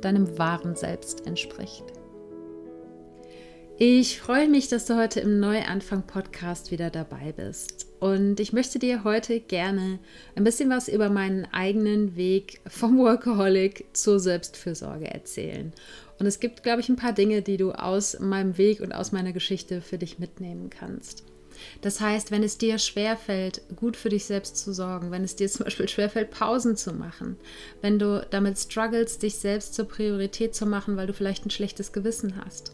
deinem wahren Selbst entspricht. Ich freue mich, dass du heute im Neuanfang-Podcast wieder dabei bist. Und ich möchte dir heute gerne ein bisschen was über meinen eigenen Weg vom Workaholic zur Selbstfürsorge erzählen. Und es gibt, glaube ich, ein paar Dinge, die du aus meinem Weg und aus meiner Geschichte für dich mitnehmen kannst. Das heißt, wenn es dir schwerfällt, gut für dich selbst zu sorgen, wenn es dir zum Beispiel schwerfällt, Pausen zu machen, wenn du damit struggles, dich selbst zur Priorität zu machen, weil du vielleicht ein schlechtes Gewissen hast,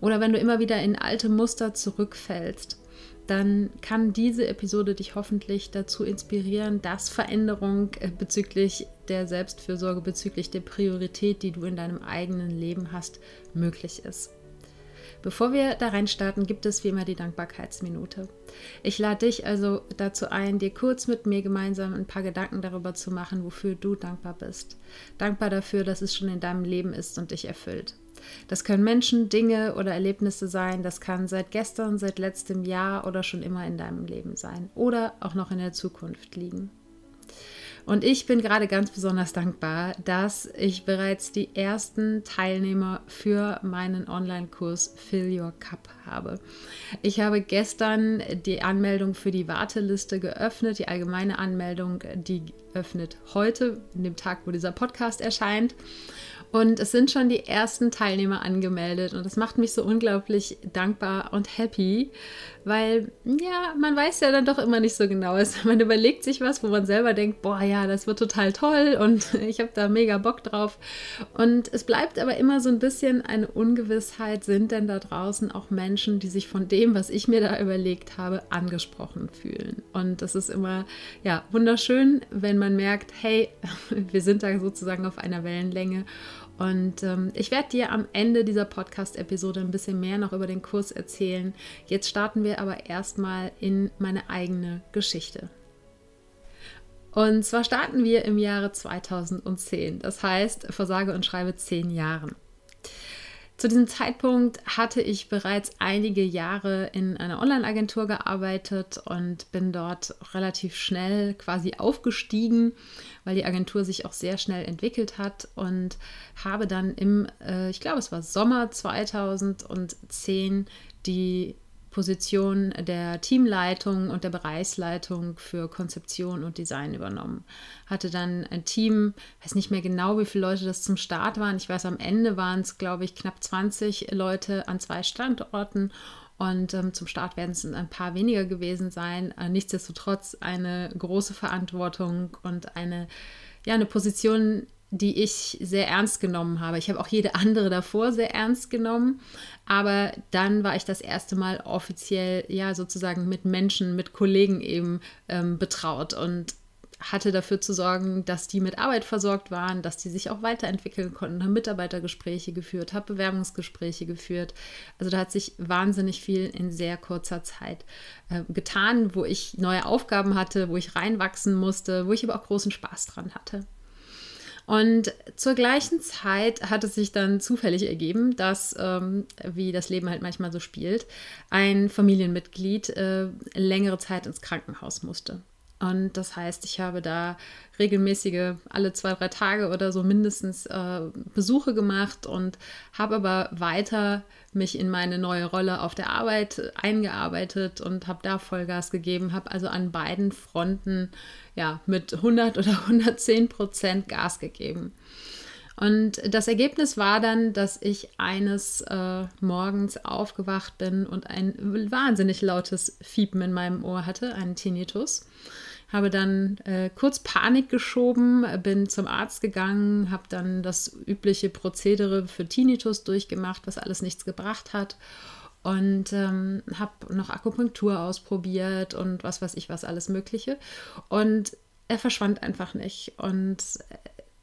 oder wenn du immer wieder in alte Muster zurückfällst, dann kann diese Episode dich hoffentlich dazu inspirieren, dass Veränderung äh, bezüglich der Selbstfürsorge, bezüglich der Priorität, die du in deinem eigenen Leben hast, möglich ist. Bevor wir da rein starten, gibt es wie immer die Dankbarkeitsminute. Ich lade dich also dazu ein, dir kurz mit mir gemeinsam ein paar Gedanken darüber zu machen, wofür du dankbar bist. Dankbar dafür, dass es schon in deinem Leben ist und dich erfüllt. Das können Menschen, Dinge oder Erlebnisse sein. Das kann seit gestern, seit letztem Jahr oder schon immer in deinem Leben sein oder auch noch in der Zukunft liegen. Und ich bin gerade ganz besonders dankbar, dass ich bereits die ersten Teilnehmer für meinen Online-Kurs Fill Your Cup habe. Ich habe gestern die Anmeldung für die Warteliste geöffnet. Die allgemeine Anmeldung, die öffnet heute, an dem Tag, wo dieser Podcast erscheint. Und es sind schon die ersten Teilnehmer angemeldet und das macht mich so unglaublich dankbar und happy, weil ja, man weiß ja dann doch immer nicht so genau. Man überlegt sich was, wo man selber denkt, boah, ja, das wird total toll und ich habe da mega Bock drauf. Und es bleibt aber immer so ein bisschen eine Ungewissheit, sind denn da draußen auch Menschen, die sich von dem, was ich mir da überlegt habe, angesprochen fühlen. Und das ist immer ja wunderschön, wenn man merkt, hey, wir sind da sozusagen auf einer Wellenlänge und ähm, ich werde dir am Ende dieser Podcast-Episode ein bisschen mehr noch über den Kurs erzählen. Jetzt starten wir aber erstmal in meine eigene Geschichte. Und zwar starten wir im Jahre 2010, das heißt, versage und schreibe zehn Jahren. Zu diesem Zeitpunkt hatte ich bereits einige Jahre in einer Online-Agentur gearbeitet und bin dort relativ schnell quasi aufgestiegen, weil die Agentur sich auch sehr schnell entwickelt hat und habe dann im, äh, ich glaube es war Sommer 2010, die Position der Teamleitung und der Bereichsleitung für Konzeption und Design übernommen. Hatte dann ein Team, weiß nicht mehr genau, wie viele Leute das zum Start waren. Ich weiß, am Ende waren es, glaube ich, knapp 20 Leute an zwei Standorten. Und ähm, zum Start werden es ein paar weniger gewesen sein. Äh, nichtsdestotrotz eine große Verantwortung und eine, ja, eine Position, die ich sehr ernst genommen habe. Ich habe auch jede andere davor sehr ernst genommen, aber dann war ich das erste Mal offiziell, ja, sozusagen mit Menschen, mit Kollegen eben ähm, betraut und hatte dafür zu sorgen, dass die mit Arbeit versorgt waren, dass die sich auch weiterentwickeln konnten, habe Mitarbeitergespräche geführt, habe Bewerbungsgespräche geführt. Also da hat sich wahnsinnig viel in sehr kurzer Zeit äh, getan, wo ich neue Aufgaben hatte, wo ich reinwachsen musste, wo ich aber auch großen Spaß dran hatte. Und zur gleichen Zeit hat es sich dann zufällig ergeben, dass, ähm, wie das Leben halt manchmal so spielt, ein Familienmitglied äh, längere Zeit ins Krankenhaus musste. Und das heißt, ich habe da regelmäßige, alle zwei, drei Tage oder so mindestens äh, Besuche gemacht und habe aber weiter mich in meine neue Rolle auf der Arbeit eingearbeitet und habe da Vollgas gegeben, habe also an beiden Fronten ja mit 100 oder 110 Prozent Gas gegeben. Und das Ergebnis war dann, dass ich eines äh, Morgens aufgewacht bin und ein wahnsinnig lautes Fiepen in meinem Ohr hatte, einen Tinnitus habe dann äh, kurz Panik geschoben, bin zum Arzt gegangen, habe dann das übliche Prozedere für Tinnitus durchgemacht, was alles nichts gebracht hat. Und ähm, habe noch Akupunktur ausprobiert und was weiß ich was alles Mögliche. Und er verschwand einfach nicht. Und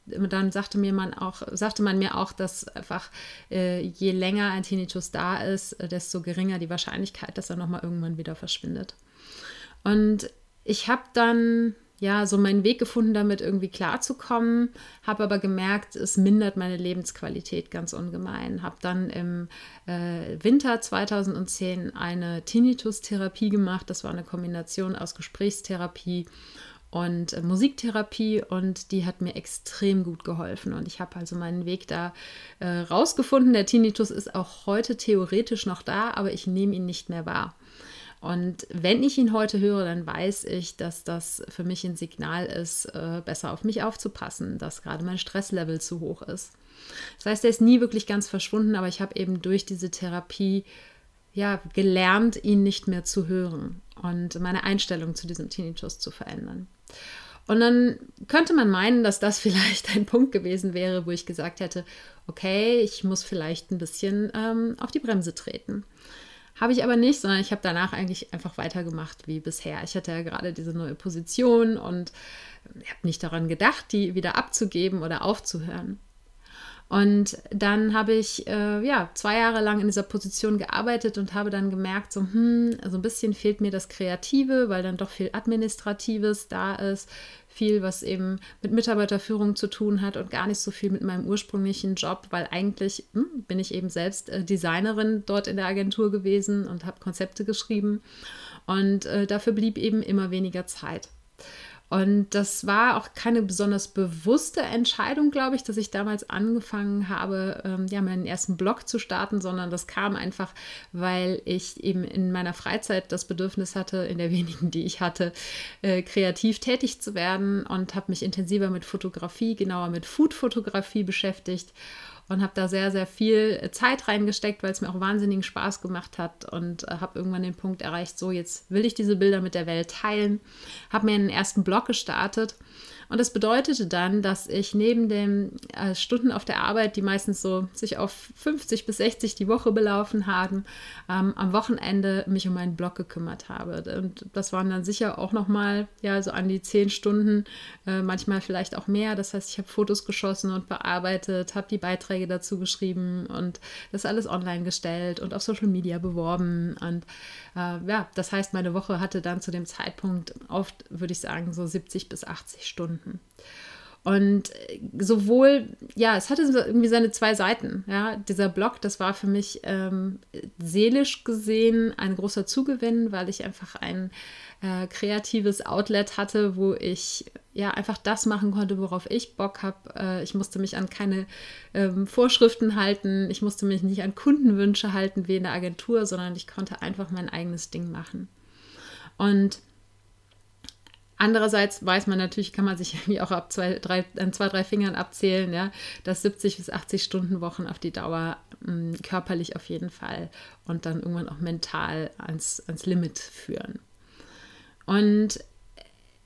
dann sagte mir man auch, sagte man mir auch, dass einfach äh, je länger ein Tinnitus da ist, äh, desto geringer die Wahrscheinlichkeit, dass er nochmal irgendwann wieder verschwindet. Und ich habe dann ja, so meinen Weg gefunden, damit irgendwie klarzukommen, habe aber gemerkt, es mindert meine Lebensqualität ganz ungemein. Habe dann im äh, Winter 2010 eine Tinnitus-Therapie gemacht. Das war eine Kombination aus Gesprächstherapie und äh, Musiktherapie und die hat mir extrem gut geholfen und ich habe also meinen Weg da äh, rausgefunden. Der Tinnitus ist auch heute theoretisch noch da, aber ich nehme ihn nicht mehr wahr. Und wenn ich ihn heute höre, dann weiß ich, dass das für mich ein Signal ist, äh, besser auf mich aufzupassen, dass gerade mein Stresslevel zu hoch ist. Das heißt, er ist nie wirklich ganz verschwunden, aber ich habe eben durch diese Therapie ja, gelernt, ihn nicht mehr zu hören und meine Einstellung zu diesem Tinnitus zu verändern. Und dann könnte man meinen, dass das vielleicht ein Punkt gewesen wäre, wo ich gesagt hätte, okay, ich muss vielleicht ein bisschen ähm, auf die Bremse treten. Habe ich aber nicht, sondern ich habe danach eigentlich einfach weitergemacht wie bisher. Ich hatte ja gerade diese neue Position und habe nicht daran gedacht, die wieder abzugeben oder aufzuhören. Und dann habe ich äh, ja zwei Jahre lang in dieser Position gearbeitet und habe dann gemerkt, so hm, also ein bisschen fehlt mir das Kreative, weil dann doch viel Administratives da ist, viel, was eben mit Mitarbeiterführung zu tun hat und gar nicht so viel mit meinem ursprünglichen Job, weil eigentlich hm, bin ich eben selbst äh, Designerin dort in der Agentur gewesen und habe Konzepte geschrieben. Und äh, dafür blieb eben immer weniger Zeit. Und das war auch keine besonders bewusste Entscheidung, glaube ich, dass ich damals angefangen habe, ähm, ja, meinen ersten Blog zu starten, sondern das kam einfach, weil ich eben in meiner Freizeit das Bedürfnis hatte, in der wenigen, die ich hatte, äh, kreativ tätig zu werden und habe mich intensiver mit Fotografie, genauer mit Food-Fotografie beschäftigt und habe da sehr, sehr viel Zeit reingesteckt, weil es mir auch wahnsinnigen Spaß gemacht hat und äh, habe irgendwann den Punkt erreicht, so jetzt will ich diese Bilder mit der Welt teilen, habe mir einen ersten Blog gestartet und das bedeutete dann, dass ich neben den äh, Stunden auf der Arbeit, die meistens so sich auf 50 bis 60 die Woche belaufen haben, ähm, am Wochenende mich um meinen Blog gekümmert habe. Und das waren dann sicher auch nochmal, ja, so an die 10 Stunden, äh, manchmal vielleicht auch mehr. Das heißt, ich habe Fotos geschossen und bearbeitet, habe die Beiträge dazu geschrieben und das alles online gestellt und auf Social Media beworben. Und äh, ja, das heißt, meine Woche hatte dann zu dem Zeitpunkt oft, würde ich sagen, so 70 bis 80 Stunden. Und sowohl, ja, es hatte irgendwie seine zwei Seiten. Ja, dieser Blog, das war für mich ähm, seelisch gesehen ein großer Zugewinn, weil ich einfach ein äh, kreatives Outlet hatte, wo ich ja einfach das machen konnte, worauf ich Bock habe. Äh, ich musste mich an keine ähm, Vorschriften halten, ich musste mich nicht an Kundenwünsche halten wie in der Agentur, sondern ich konnte einfach mein eigenes Ding machen. Und Andererseits weiß man natürlich, kann man sich irgendwie auch ab zwei, drei, an zwei, drei Fingern abzählen, ja, dass 70 bis 80 Stunden Wochen auf die Dauer mh, hm, körperlich auf jeden Fall und dann irgendwann auch mental ans, ans Limit führen. Und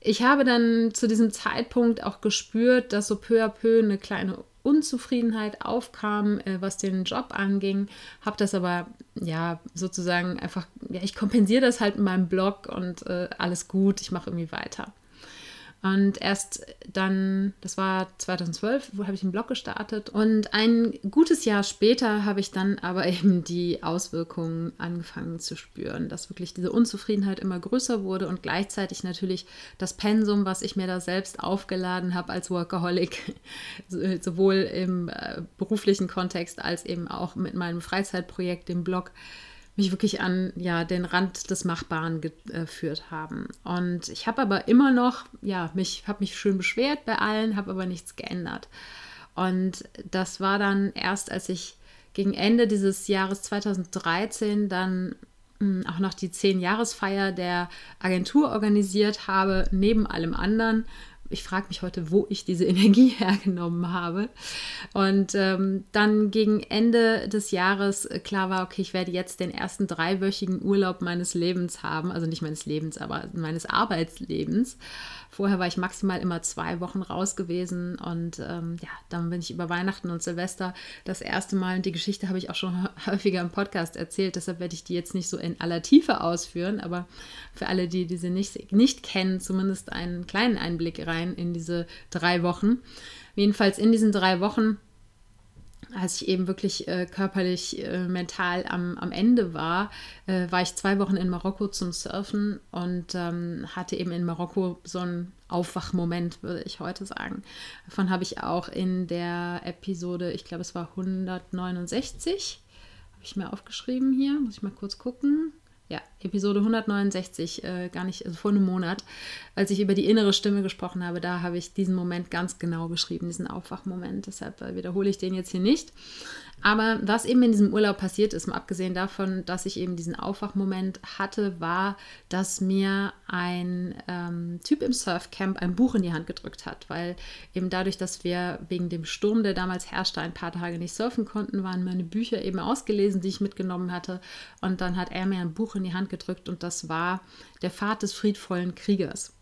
ich habe dann zu diesem Zeitpunkt auch gespürt, dass so peu à peu eine kleine Unzufriedenheit aufkam, äh, was den Job anging, habe das aber ja sozusagen einfach, ja, ich kompensiere das halt in meinem Blog und äh, alles gut, ich mache irgendwie weiter. Und erst dann, das war 2012, wo habe ich einen Blog gestartet. Und ein gutes Jahr später habe ich dann aber eben die Auswirkungen angefangen zu spüren, dass wirklich diese Unzufriedenheit immer größer wurde und gleichzeitig natürlich das Pensum, was ich mir da selbst aufgeladen habe als Workaholic, sowohl im äh, beruflichen Kontext als eben auch mit meinem Freizeitprojekt, dem Blog, mich wirklich an ja, den Rand des Machbaren geführt haben. Und ich habe aber immer noch, ja, mich habe mich schön beschwert bei allen, habe aber nichts geändert. Und das war dann erst, als ich gegen Ende dieses Jahres 2013 dann hm, auch noch die zehn-Jahresfeier der Agentur organisiert habe, neben allem anderen, ich frage mich heute, wo ich diese Energie hergenommen habe. Und ähm, dann gegen Ende des Jahres äh, klar war, okay, ich werde jetzt den ersten dreiwöchigen Urlaub meines Lebens haben, also nicht meines Lebens, aber meines Arbeitslebens. Vorher war ich maximal immer zwei Wochen raus gewesen und ähm, ja, dann bin ich über Weihnachten und Silvester das erste Mal, und die Geschichte habe ich auch schon häufiger im Podcast erzählt, deshalb werde ich die jetzt nicht so in aller Tiefe ausführen, aber für alle, die diese nicht, nicht kennen, zumindest einen kleinen Einblick rein in diese drei Wochen. Jedenfalls in diesen drei Wochen als ich eben wirklich äh, körperlich, äh, mental am, am Ende war, äh, war ich zwei Wochen in Marokko zum Surfen und ähm, hatte eben in Marokko so einen Aufwachmoment, würde ich heute sagen. Davon habe ich auch in der Episode, ich glaube, es war 169, habe ich mir aufgeschrieben hier, muss ich mal kurz gucken ja, Episode 169, äh, gar nicht, also vor einem Monat, als ich über die innere Stimme gesprochen habe, da habe ich diesen Moment ganz genau beschrieben, diesen Aufwachmoment. Deshalb äh, wiederhole ich den jetzt hier nicht. Aber was eben in diesem Urlaub passiert ist, mal abgesehen davon, dass ich eben diesen Aufwachmoment hatte, war, dass mir ein ähm, Typ im Surfcamp ein Buch in die Hand gedrückt hat, weil eben dadurch, dass wir wegen dem Sturm, der damals herrschte, ein paar Tage nicht surfen konnten, waren meine Bücher eben ausgelesen, die ich mitgenommen hatte. Und dann hat er mir ein Buch in die Hand gedrückt und das war Der Pfad des friedvollen Kriegers.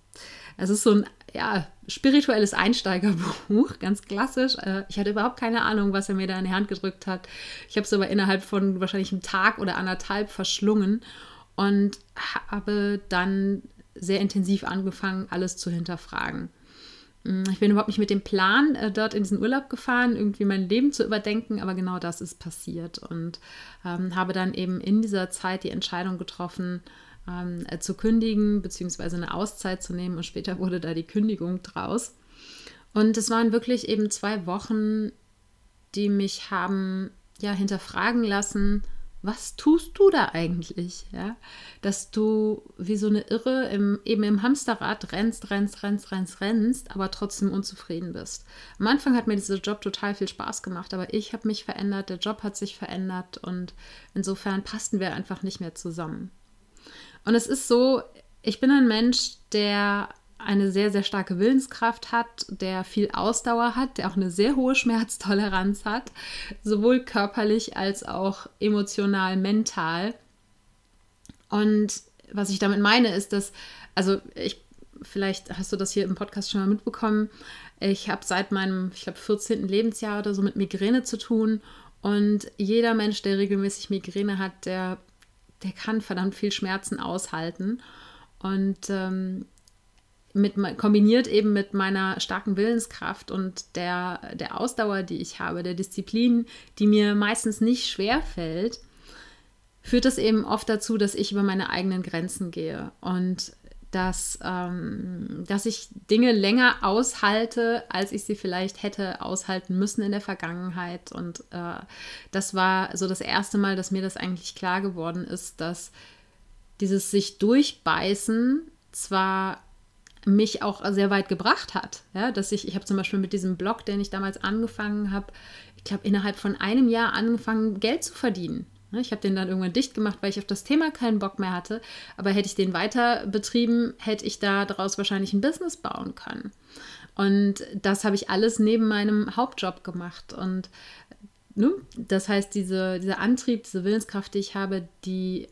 Es ist so ein ja, spirituelles Einsteigerbuch, ganz klassisch. Äh, ich hatte überhaupt keine Ahnung, was er mir da in die Hand gedrückt hat. Ich habe es aber innerhalb von wahrscheinlich einem Tag oder anderthalb verschlungen und habe dann sehr intensiv angefangen, alles zu hinterfragen. Mm, ich bin überhaupt nicht mit dem Plan äh, dort in diesen Urlaub gefahren, irgendwie mein Leben zu überdenken, aber genau das ist passiert und ähm, habe dann eben in dieser Zeit die Entscheidung getroffen, ähm, äh, zu kündigen, beziehungsweise eine Auszeit zu nehmen und später wurde da die Kündigung draus. Und es waren wirklich eben zwei Wochen, die mich haben ja hinterfragen lassen, was tust du da eigentlich? Ja? Dass du wie so eine Irre im, eben im Hamsterrad rennst, rennst, rennst, rennst, rennst, aber trotzdem unzufrieden bist. Am Anfang hat mir dieser Job total viel Spaß gemacht, aber ich habe mich verändert, der Job hat sich verändert und insofern passten wir einfach nicht mehr zusammen. Und es ist so, ich bin ein Mensch, der eine sehr, sehr starke Willenskraft hat, der viel Ausdauer hat, der auch eine sehr hohe Schmerztoleranz hat, sowohl körperlich als auch emotional, mental. Und was ich damit meine, ist, dass, also ich, vielleicht hast du das hier im Podcast schon mal mitbekommen, ich habe seit meinem, ich glaube, 14. Lebensjahr oder so mit Migräne zu tun. Und jeder Mensch, der regelmäßig Migräne hat, der der kann verdammt viel Schmerzen aushalten. Und ähm, mit, kombiniert eben mit meiner starken Willenskraft und der, der Ausdauer, die ich habe, der Disziplin, die mir meistens nicht schwer fällt, führt das eben oft dazu, dass ich über meine eigenen Grenzen gehe und dass, ähm, dass ich Dinge länger aushalte, als ich sie vielleicht hätte aushalten müssen in der Vergangenheit. Und äh, das war so das erste Mal, dass mir das eigentlich klar geworden ist, dass dieses sich durchbeißen zwar mich auch sehr weit gebracht hat. Ja, dass ich, ich habe zum Beispiel mit diesem Blog, den ich damals angefangen habe, ich glaube, innerhalb von einem Jahr angefangen, Geld zu verdienen. Ne, ich habe den dann irgendwann dicht gemacht, weil ich auf das Thema keinen Bock mehr hatte. Aber hätte ich den weiter betrieben, hätte ich da daraus wahrscheinlich ein Business bauen können. Und das habe ich alles neben meinem Hauptjob gemacht. Und ne, das heißt, diese, dieser Antrieb, diese Willenskraft, die ich habe, die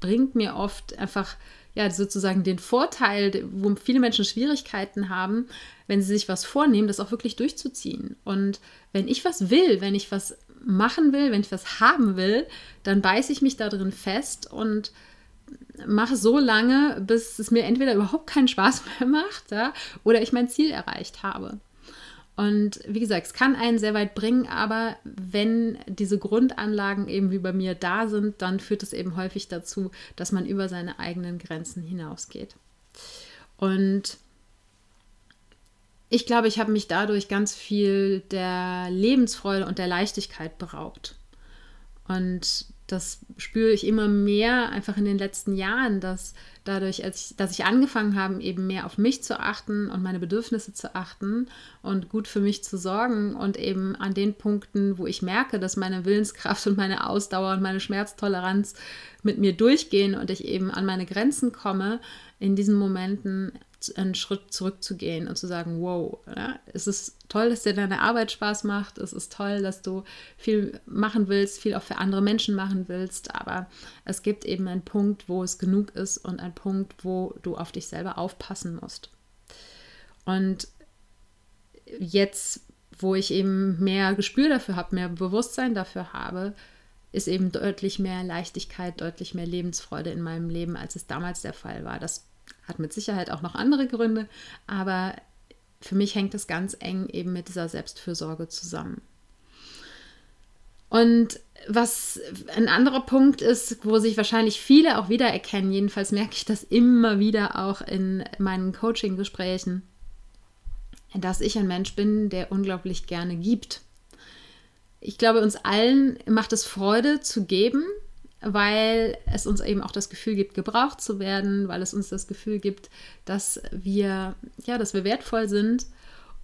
bringt mir oft einfach ja sozusagen den Vorteil, wo viele Menschen Schwierigkeiten haben, wenn sie sich was vornehmen, das auch wirklich durchzuziehen. Und wenn ich was will, wenn ich was machen will, wenn ich was haben will, dann beiße ich mich da drin fest und mache so lange, bis es mir entweder überhaupt keinen Spaß mehr macht ja, oder ich mein Ziel erreicht habe. Und wie gesagt, es kann einen sehr weit bringen, aber wenn diese Grundanlagen eben wie bei mir da sind, dann führt es eben häufig dazu, dass man über seine eigenen Grenzen hinausgeht. Und ich glaube, ich habe mich dadurch ganz viel der Lebensfreude und der Leichtigkeit beraubt. Und das spüre ich immer mehr einfach in den letzten Jahren, dass dadurch, als ich, dass ich angefangen habe, eben mehr auf mich zu achten und meine Bedürfnisse zu achten und gut für mich zu sorgen und eben an den Punkten, wo ich merke, dass meine Willenskraft und meine Ausdauer und meine Schmerztoleranz mit mir durchgehen und ich eben an meine Grenzen komme, in diesen Momenten einen Schritt zurückzugehen und zu sagen, wow, ja, es ist toll, dass dir deine Arbeit Spaß macht, es ist toll, dass du viel machen willst, viel auch für andere Menschen machen willst, aber es gibt eben einen Punkt, wo es genug ist und einen Punkt, wo du auf dich selber aufpassen musst. Und jetzt, wo ich eben mehr Gespür dafür habe, mehr Bewusstsein dafür habe, ist eben deutlich mehr Leichtigkeit, deutlich mehr Lebensfreude in meinem Leben, als es damals der Fall war. Das hat mit Sicherheit auch noch andere Gründe, aber für mich hängt es ganz eng eben mit dieser Selbstfürsorge zusammen. Und was ein anderer Punkt ist, wo sich wahrscheinlich viele auch wiedererkennen, jedenfalls merke ich das immer wieder auch in meinen Coaching-Gesprächen, dass ich ein Mensch bin, der unglaublich gerne gibt. Ich glaube, uns allen macht es Freude zu geben, weil es uns eben auch das Gefühl gibt, gebraucht zu werden, weil es uns das Gefühl gibt, dass wir, ja, dass wir wertvoll sind.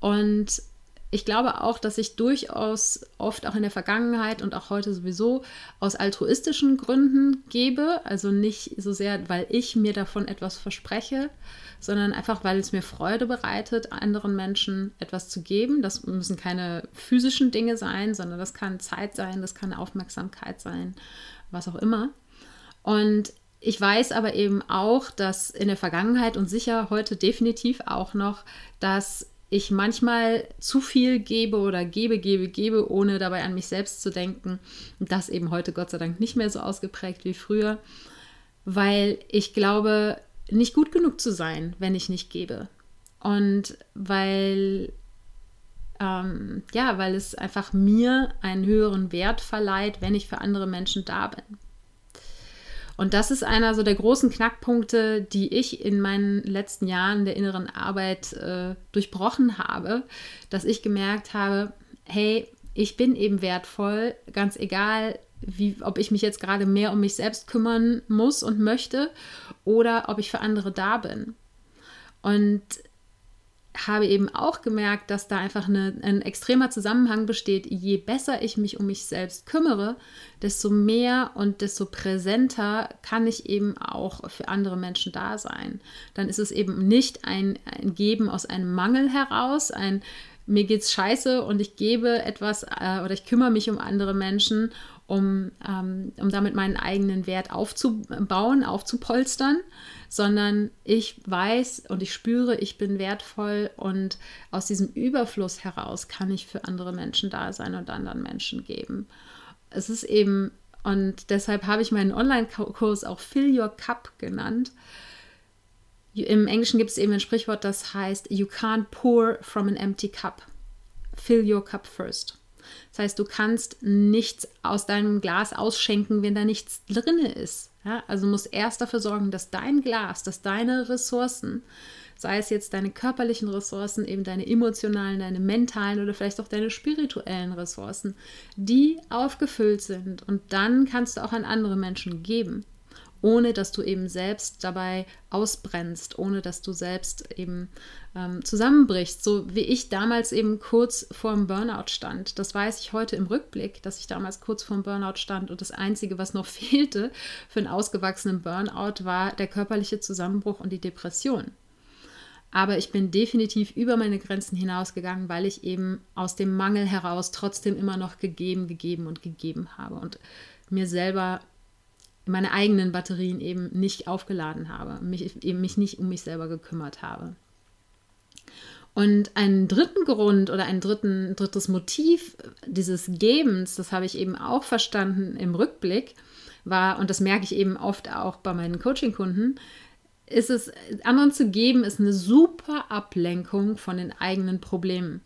Und ich glaube auch, dass ich durchaus oft auch in der Vergangenheit und auch heute sowieso aus altruistischen Gründen gebe. Also nicht so sehr, weil ich mir davon etwas verspreche, sondern einfach, weil es mir Freude bereitet, anderen Menschen etwas zu geben. Das müssen keine physischen Dinge sein, sondern das kann Zeit sein, das kann Aufmerksamkeit sein, was auch immer. Und ich weiß aber eben auch, dass in der Vergangenheit und sicher heute definitiv auch noch, dass ich manchmal zu viel gebe oder gebe, gebe, gebe, ohne dabei an mich selbst zu denken. Das eben heute Gott sei Dank nicht mehr so ausgeprägt wie früher, weil ich glaube, nicht gut genug zu sein, wenn ich nicht gebe. Und weil, ähm, ja, weil es einfach mir einen höheren Wert verleiht, wenn ich für andere Menschen da bin. Und das ist einer so der großen Knackpunkte, die ich in meinen letzten Jahren der inneren Arbeit äh, durchbrochen habe, dass ich gemerkt habe, hey, ich bin eben wertvoll, ganz egal, wie, ob ich mich jetzt gerade mehr um mich selbst kümmern muss und möchte oder ob ich für andere da bin. Und habe eben auch gemerkt, dass da einfach eine, ein extremer Zusammenhang besteht. Je besser ich mich um mich selbst kümmere, desto mehr und desto präsenter kann ich eben auch für andere Menschen da sein. Dann ist es eben nicht ein, ein Geben aus einem Mangel heraus, ein mir geht's scheiße und ich gebe etwas äh, oder ich kümmere mich um andere Menschen, um, ähm, um damit meinen eigenen Wert aufzubauen, aufzupolstern, sondern ich weiß und ich spüre, ich bin wertvoll und aus diesem Überfluss heraus kann ich für andere Menschen da sein und anderen Menschen geben. Es ist eben, und deshalb habe ich meinen Online-Kurs auch Fill Your Cup genannt. Im Englischen gibt es eben ein Sprichwort, das heißt, You can't pour from an empty cup. Fill your cup first. Das heißt, du kannst nichts aus deinem Glas ausschenken, wenn da nichts drin ist. Ja, also musst erst dafür sorgen, dass dein Glas, dass deine Ressourcen, sei es jetzt deine körperlichen Ressourcen, eben deine emotionalen, deine mentalen oder vielleicht auch deine spirituellen Ressourcen, die aufgefüllt sind. Und dann kannst du auch an andere Menschen geben ohne dass du eben selbst dabei ausbrennst, ohne dass du selbst eben ähm, zusammenbrichst. So wie ich damals eben kurz vor dem Burnout stand. Das weiß ich heute im Rückblick, dass ich damals kurz vor dem Burnout stand und das Einzige, was noch fehlte für einen ausgewachsenen Burnout, war der körperliche Zusammenbruch und die Depression. Aber ich bin definitiv über meine Grenzen hinausgegangen, weil ich eben aus dem Mangel heraus trotzdem immer noch gegeben, gegeben und gegeben habe und mir selber meine eigenen Batterien eben nicht aufgeladen habe, mich eben mich nicht um mich selber gekümmert habe. Und einen dritten Grund oder ein dritten, drittes Motiv dieses Gebens, das habe ich eben auch verstanden im Rückblick, war, und das merke ich eben oft auch bei meinen Coaching-Kunden, ist es, anderen zu geben, ist eine super Ablenkung von den eigenen Problemen.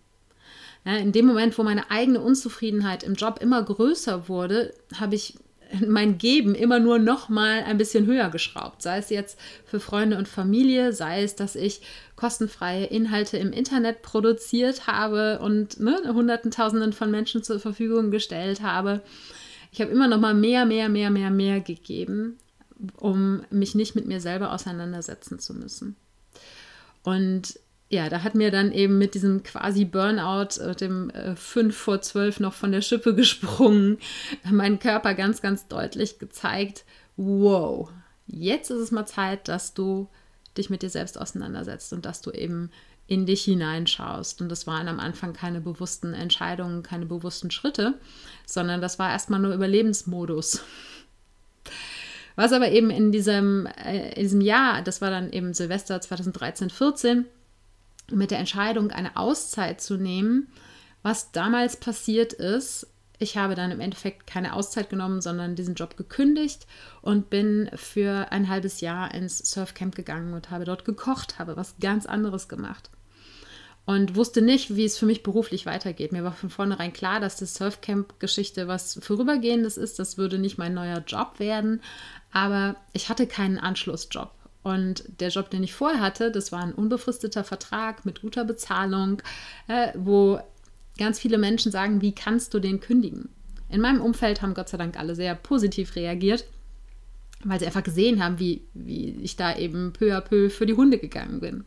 Ja, in dem Moment, wo meine eigene Unzufriedenheit im Job immer größer wurde, habe ich mein Geben immer nur noch mal ein bisschen höher geschraubt. Sei es jetzt für Freunde und Familie, sei es, dass ich kostenfreie Inhalte im Internet produziert habe und ne, Hunderten, Tausenden von Menschen zur Verfügung gestellt habe. Ich habe immer noch mal mehr, mehr, mehr, mehr, mehr gegeben, um mich nicht mit mir selber auseinandersetzen zu müssen. Und ja, da hat mir dann eben mit diesem quasi Burnout, äh, dem äh, 5 vor 12 noch von der Schippe gesprungen, mein Körper ganz, ganz deutlich gezeigt, wow, jetzt ist es mal Zeit, dass du dich mit dir selbst auseinandersetzt und dass du eben in dich hineinschaust. Und das waren am Anfang keine bewussten Entscheidungen, keine bewussten Schritte, sondern das war erstmal nur Überlebensmodus. Was aber eben in diesem, äh, in diesem Jahr, das war dann eben Silvester 2013, 14, mit der Entscheidung, eine Auszeit zu nehmen, was damals passiert ist. Ich habe dann im Endeffekt keine Auszeit genommen, sondern diesen Job gekündigt und bin für ein halbes Jahr ins Surfcamp gegangen und habe dort gekocht, habe was ganz anderes gemacht. und wusste nicht, wie es für mich beruflich weitergeht. Mir war von vornherein klar, dass das Surfcamp-Geschichte was Vorübergehendes ist. Das würde nicht mein neuer Job werden. Aber ich hatte keinen Anschlussjob. Und der Job, den ich vorher hatte, das war ein unbefristeter Vertrag mit guter Bezahlung, äh, wo ganz viele Menschen sagen, wie kannst du den kündigen? In meinem Umfeld haben Gott sei Dank alle sehr positiv reagiert, weil sie einfach gesehen haben, wie, wie ich da eben peu à peu für die Hunde gegangen bin.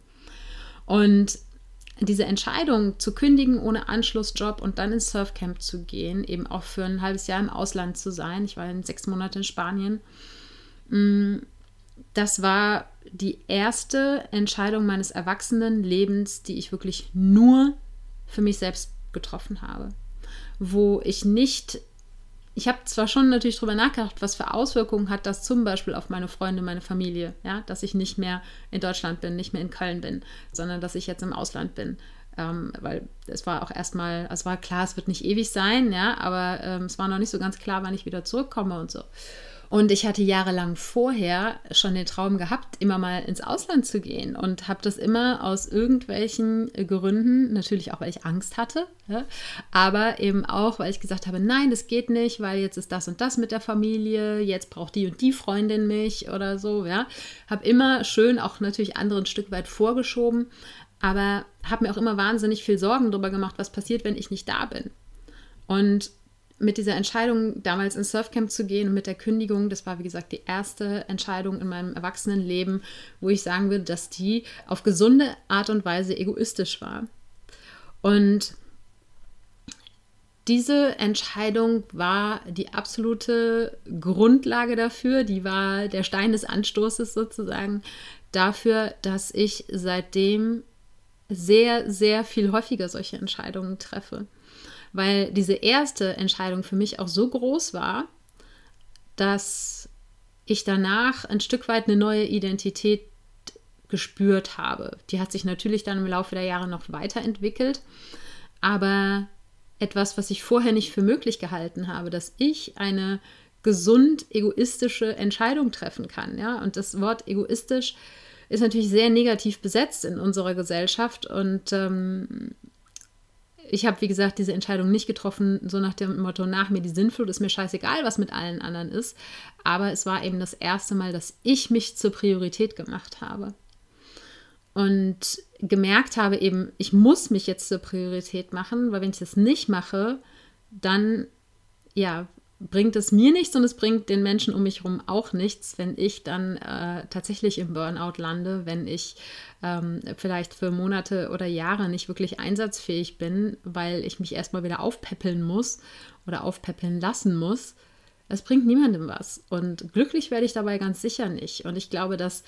Und diese Entscheidung zu kündigen ohne Anschlussjob und dann ins Surfcamp zu gehen, eben auch für ein halbes Jahr im Ausland zu sein, ich war in sechs Monate in Spanien, mm, das war die erste Entscheidung meines Erwachsenenlebens, die ich wirklich nur für mich selbst getroffen habe, wo ich nicht ich habe zwar schon natürlich darüber nachgedacht, was für Auswirkungen hat das zum Beispiel auf meine Freunde, meine Familie, ja, dass ich nicht mehr in Deutschland bin, nicht mehr in Köln bin, sondern dass ich jetzt im Ausland bin. Ähm, weil es war auch erstmal, es war klar, es wird nicht ewig sein, ja, aber ähm, es war noch nicht so ganz klar, wann ich wieder zurückkomme und so. Und ich hatte jahrelang vorher schon den Traum gehabt, immer mal ins Ausland zu gehen und habe das immer aus irgendwelchen Gründen, natürlich auch, weil ich Angst hatte, ja, aber eben auch, weil ich gesagt habe, nein, das geht nicht, weil jetzt ist das und das mit der Familie, jetzt braucht die und die Freundin mich oder so, ja. Habe immer schön auch natürlich andere ein Stück weit vorgeschoben, aber habe mir auch immer wahnsinnig viel Sorgen darüber gemacht, was passiert, wenn ich nicht da bin. Und mit dieser Entscheidung, damals ins Surfcamp zu gehen und mit der Kündigung, das war wie gesagt die erste Entscheidung in meinem Erwachsenenleben, wo ich sagen würde, dass die auf gesunde Art und Weise egoistisch war. Und diese Entscheidung war die absolute Grundlage dafür, die war der Stein des Anstoßes sozusagen dafür, dass ich seitdem sehr, sehr viel häufiger solche Entscheidungen treffe weil diese erste Entscheidung für mich auch so groß war, dass ich danach ein Stück weit eine neue Identität gespürt habe. Die hat sich natürlich dann im Laufe der Jahre noch weiterentwickelt, aber etwas, was ich vorher nicht für möglich gehalten habe, dass ich eine gesund egoistische Entscheidung treffen kann. Ja? Und das Wort egoistisch ist natürlich sehr negativ besetzt in unserer Gesellschaft und ähm, ich habe, wie gesagt, diese Entscheidung nicht getroffen, so nach dem Motto, nach mir die Sinnflut, ist mir scheißegal, was mit allen anderen ist. Aber es war eben das erste Mal, dass ich mich zur Priorität gemacht habe. Und gemerkt habe eben, ich muss mich jetzt zur Priorität machen, weil wenn ich das nicht mache, dann ja, bringt es mir nichts und es bringt den Menschen um mich herum auch nichts, wenn ich dann äh, tatsächlich im Burnout lande, wenn ich ähm, vielleicht für Monate oder Jahre nicht wirklich einsatzfähig bin, weil ich mich erstmal wieder aufpäppeln muss oder aufpäppeln lassen muss. Es bringt niemandem was. Und glücklich werde ich dabei ganz sicher nicht. Und ich glaube, dass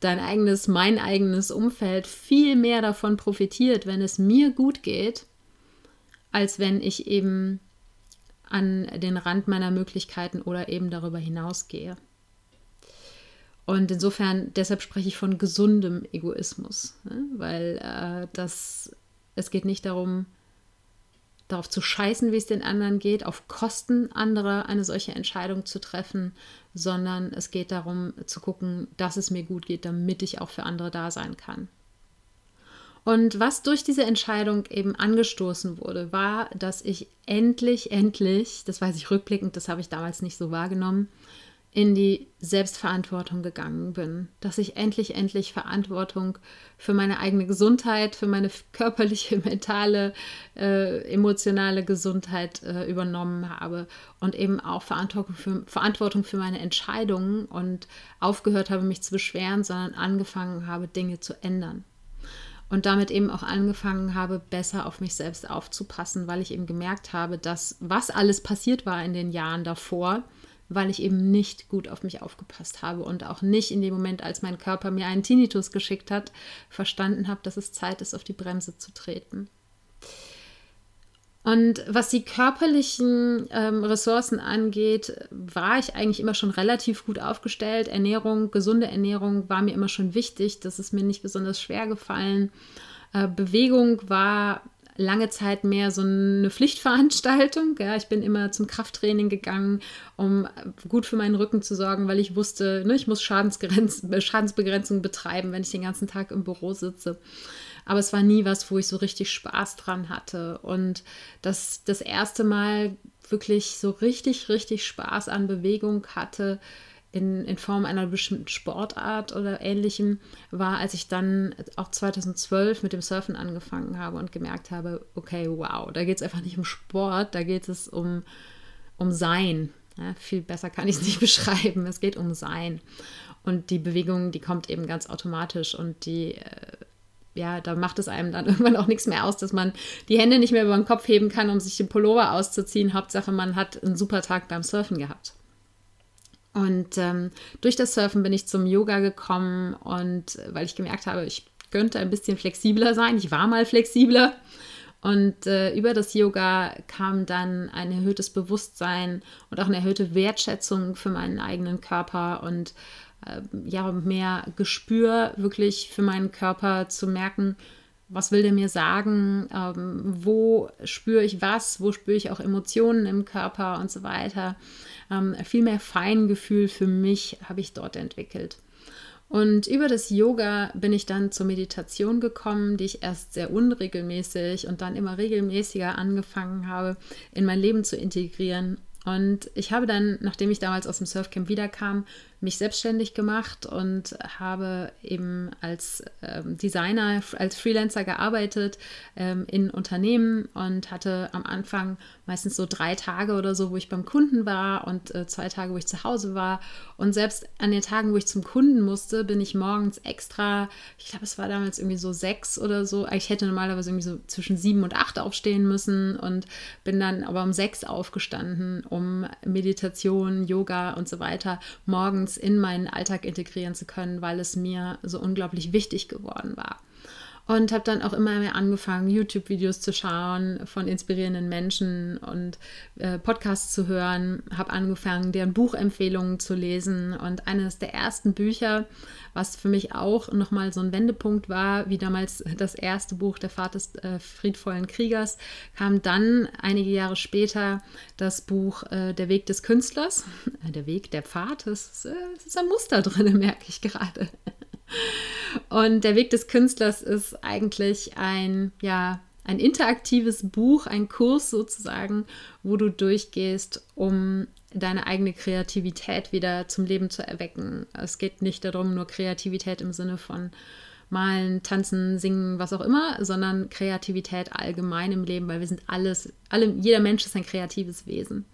dein eigenes, mein eigenes Umfeld viel mehr davon profitiert, wenn es mir gut geht, als wenn ich eben an den Rand meiner Möglichkeiten oder eben darüber hinausgehe. Und insofern, deshalb spreche ich von gesundem Egoismus, ne? weil äh, das, es geht nicht darum, darauf zu scheißen, wie es den anderen geht, auf Kosten anderer eine solche Entscheidung zu treffen, sondern es geht darum zu gucken, dass es mir gut geht, damit ich auch für andere da sein kann. Und was durch diese Entscheidung eben angestoßen wurde, war, dass ich endlich, endlich, das weiß ich rückblickend, das habe ich damals nicht so wahrgenommen, in die Selbstverantwortung gegangen bin. Dass ich endlich, endlich Verantwortung für meine eigene Gesundheit, für meine körperliche, mentale, äh, emotionale Gesundheit äh, übernommen habe und eben auch Verantwortung für, Verantwortung für meine Entscheidungen und aufgehört habe, mich zu beschweren, sondern angefangen habe, Dinge zu ändern und damit eben auch angefangen habe, besser auf mich selbst aufzupassen, weil ich eben gemerkt habe, dass was alles passiert war in den Jahren davor, weil ich eben nicht gut auf mich aufgepasst habe und auch nicht in dem Moment, als mein Körper mir einen Tinnitus geschickt hat, verstanden habe, dass es Zeit ist, auf die Bremse zu treten. Und was die körperlichen ähm, Ressourcen angeht, war ich eigentlich immer schon relativ gut aufgestellt. Ernährung, gesunde Ernährung war mir immer schon wichtig. Das ist mir nicht besonders schwer gefallen. Äh, Bewegung war lange Zeit mehr so eine Pflichtveranstaltung. Ja, ich bin immer zum Krafttraining gegangen, um gut für meinen Rücken zu sorgen, weil ich wusste, ne, ich muss Schadensbegrenzung betreiben, wenn ich den ganzen Tag im Büro sitze. Aber es war nie was, wo ich so richtig Spaß dran hatte. Und das, das erste Mal wirklich so richtig, richtig Spaß an Bewegung hatte, in, in Form einer bestimmten Sportart oder ähnlichem war, als ich dann auch 2012 mit dem Surfen angefangen habe und gemerkt habe, okay, wow, da geht es einfach nicht um Sport, da geht es um, um Sein. Ja, viel besser kann ich es nicht beschreiben. Es geht um Sein. Und die Bewegung, die kommt eben ganz automatisch und die, äh, ja, da macht es einem dann irgendwann auch nichts mehr aus, dass man die Hände nicht mehr über den Kopf heben kann, um sich den Pullover auszuziehen. Hauptsache, man hat einen super Tag beim Surfen gehabt. Und ähm, durch das Surfen bin ich zum Yoga gekommen und weil ich gemerkt habe, ich könnte ein bisschen flexibler sein. Ich war mal flexibler. Und äh, über das Yoga kam dann ein erhöhtes Bewusstsein und auch eine erhöhte Wertschätzung für meinen eigenen Körper und ja, mehr Gespür wirklich für meinen Körper zu merken, was will der mir sagen, ähm, wo spüre ich was, wo spüre ich auch Emotionen im Körper und so weiter. Ähm, viel mehr Feingefühl für mich habe ich dort entwickelt. Und über das Yoga bin ich dann zur Meditation gekommen, die ich erst sehr unregelmäßig und dann immer regelmäßiger angefangen habe, in mein Leben zu integrieren. Und ich habe dann, nachdem ich damals aus dem Surfcamp wiederkam, mich selbstständig gemacht und habe eben als ähm, Designer, als Freelancer gearbeitet ähm, in Unternehmen und hatte am Anfang meistens so drei Tage oder so, wo ich beim Kunden war und äh, zwei Tage, wo ich zu Hause war. Und selbst an den Tagen, wo ich zum Kunden musste, bin ich morgens extra, ich glaube, es war damals irgendwie so sechs oder so. Ich hätte normalerweise irgendwie so zwischen sieben und acht aufstehen müssen und bin dann aber um sechs aufgestanden, um Meditation, Yoga und so weiter morgens morgens in meinen Alltag integrieren zu können, weil es mir so unglaublich wichtig geworden war. Und habe dann auch immer mehr angefangen, YouTube-Videos zu schauen von inspirierenden Menschen und äh, Podcasts zu hören. Habe angefangen, deren Buchempfehlungen zu lesen. Und eines der ersten Bücher, was für mich auch nochmal so ein Wendepunkt war, wie damals das erste Buch Der Vater des äh, friedvollen Kriegers, kam dann einige Jahre später das Buch äh, Der Weg des Künstlers. Äh, der Weg, der Pfad, das ist, äh, ist ein Muster drin, merke ich gerade. Und der Weg des Künstlers ist eigentlich ein, ja, ein interaktives Buch, ein Kurs sozusagen, wo du durchgehst, um deine eigene Kreativität wieder zum Leben zu erwecken. Es geht nicht darum, nur Kreativität im Sinne von malen, tanzen, singen, was auch immer, sondern Kreativität allgemein im Leben, weil wir sind alles, alle, jeder Mensch ist ein kreatives Wesen.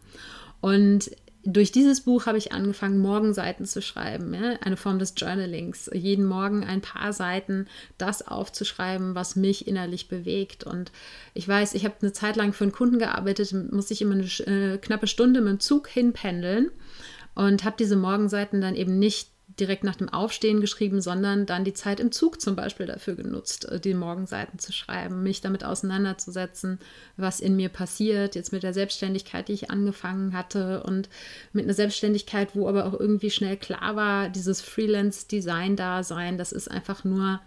Und durch dieses Buch habe ich angefangen, Morgenseiten zu schreiben, ja? eine Form des Journalings. Jeden Morgen ein paar Seiten das aufzuschreiben, was mich innerlich bewegt. Und ich weiß, ich habe eine Zeit lang für einen Kunden gearbeitet, musste ich immer eine äh, knappe Stunde mit dem Zug hinpendeln und habe diese Morgenseiten dann eben nicht direkt nach dem Aufstehen geschrieben, sondern dann die Zeit im Zug zum Beispiel dafür genutzt, äh, die Morgenseiten zu schreiben, mich damit auseinanderzusetzen, was in mir passiert, jetzt mit der Selbstständigkeit, die ich angefangen hatte und mit einer Selbstständigkeit, wo aber auch irgendwie schnell klar war, dieses Freelance-Design-Dasein, das ist einfach nur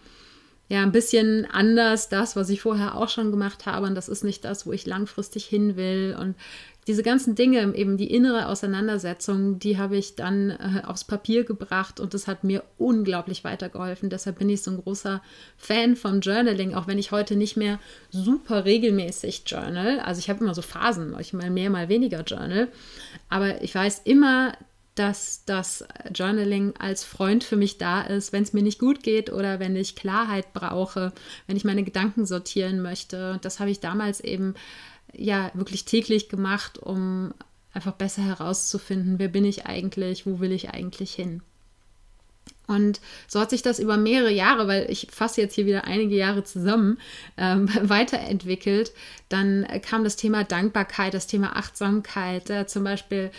ja ein bisschen anders das, was ich vorher auch schon gemacht habe und das ist nicht das, wo ich langfristig hin will und diese ganzen Dinge, eben die innere Auseinandersetzung, die habe ich dann äh, aufs Papier gebracht und das hat mir unglaublich weitergeholfen. Deshalb bin ich so ein großer Fan vom Journaling, auch wenn ich heute nicht mehr super regelmäßig journal. Also ich habe immer so Phasen, ich mal mehr, mal weniger journal. Aber ich weiß immer, dass das Journaling als Freund für mich da ist, wenn es mir nicht gut geht oder wenn ich Klarheit brauche, wenn ich meine Gedanken sortieren möchte. Das habe ich damals eben ja wirklich täglich gemacht, um einfach besser herauszufinden, wer bin ich eigentlich, wo will ich eigentlich hin. Und so hat sich das über mehrere Jahre, weil ich fasse jetzt hier wieder einige Jahre zusammen, ähm, weiterentwickelt. Dann kam das Thema Dankbarkeit, das Thema Achtsamkeit, äh, zum Beispiel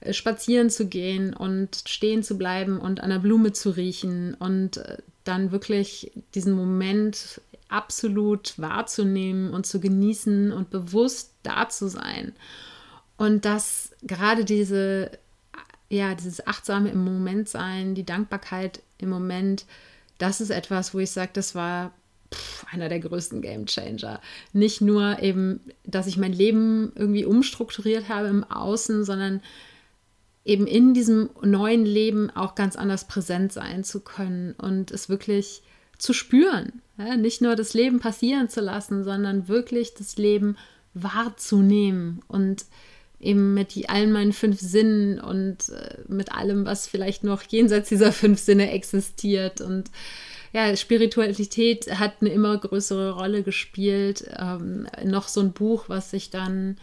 äh, spazieren zu gehen und stehen zu bleiben und an der Blume zu riechen und äh, dann wirklich diesen Moment absolut wahrzunehmen und zu genießen und bewusst da zu sein. Und dass gerade diese, ja, dieses achtsame im Moment sein, die Dankbarkeit im Moment, das ist etwas, wo ich sage, das war pff, einer der größten Game Changer. Nicht nur eben, dass ich mein Leben irgendwie umstrukturiert habe im Außen, sondern eben in diesem neuen Leben auch ganz anders präsent sein zu können und es wirklich zu spüren. Ja, nicht nur das Leben passieren zu lassen, sondern wirklich das Leben wahrzunehmen und eben mit allen meinen fünf Sinnen und äh, mit allem, was vielleicht noch jenseits dieser fünf Sinne existiert. Und ja, Spiritualität hat eine immer größere Rolle gespielt. Ähm, noch so ein Buch, was ich dann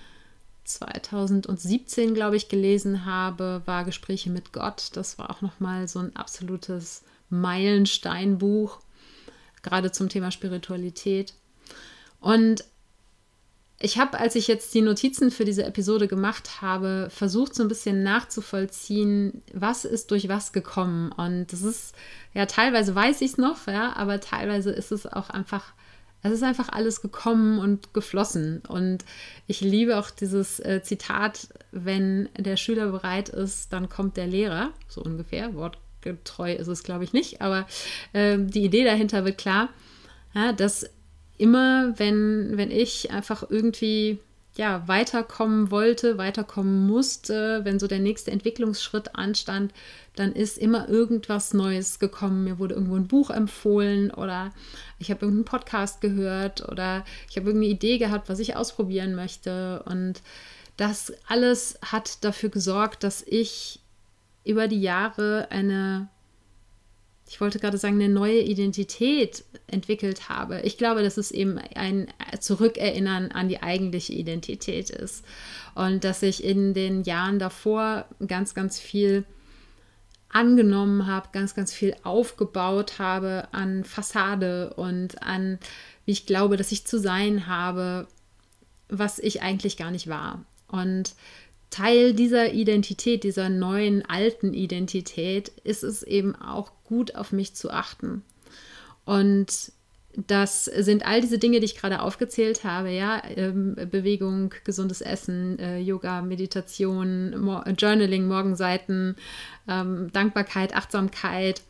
2017, glaube ich, gelesen habe, war Gespräche mit Gott. Das war auch nochmal so ein absolutes Meilensteinbuch, gerade zum Thema Spiritualität. Und ich habe, als ich jetzt die Notizen für diese Episode gemacht habe, versucht so ein bisschen nachzuvollziehen, was ist durch was gekommen. Und das ist, ja, teilweise weiß ich es noch, ja, aber teilweise ist es auch einfach, es ist einfach alles gekommen und geflossen. Und ich liebe auch dieses äh, Zitat, wenn der Schüler bereit ist, dann kommt der Lehrer, so ungefähr, wortgetreu ist es, glaube ich, nicht, aber äh, die Idee dahinter wird klar, ja, dass immer, wenn, wenn ich einfach irgendwie ja, weiterkommen wollte, weiterkommen musste, wenn so der nächste Entwicklungsschritt anstand, dann ist immer irgendwas Neues gekommen. Mir wurde irgendwo ein Buch empfohlen oder ich habe irgendeinen Podcast gehört oder ich habe irgendeine Idee gehabt, was ich ausprobieren möchte. Und das alles hat dafür gesorgt, dass ich über die Jahre eine ich wollte gerade sagen, eine neue Identität entwickelt habe. Ich glaube, dass es eben ein Zurückerinnern an die eigentliche Identität ist. Und dass ich in den Jahren davor ganz, ganz viel angenommen habe, ganz, ganz viel aufgebaut habe an Fassade und an, wie ich glaube, dass ich zu sein habe, was ich eigentlich gar nicht war. Und Teil dieser Identität, dieser neuen alten Identität, ist es eben auch gut auf mich zu achten. Und das sind all diese Dinge, die ich gerade aufgezählt habe, ja, ähm, Bewegung, gesundes Essen, äh, Yoga, Meditation, Journaling, Morgenseiten, ähm, Dankbarkeit, Achtsamkeit,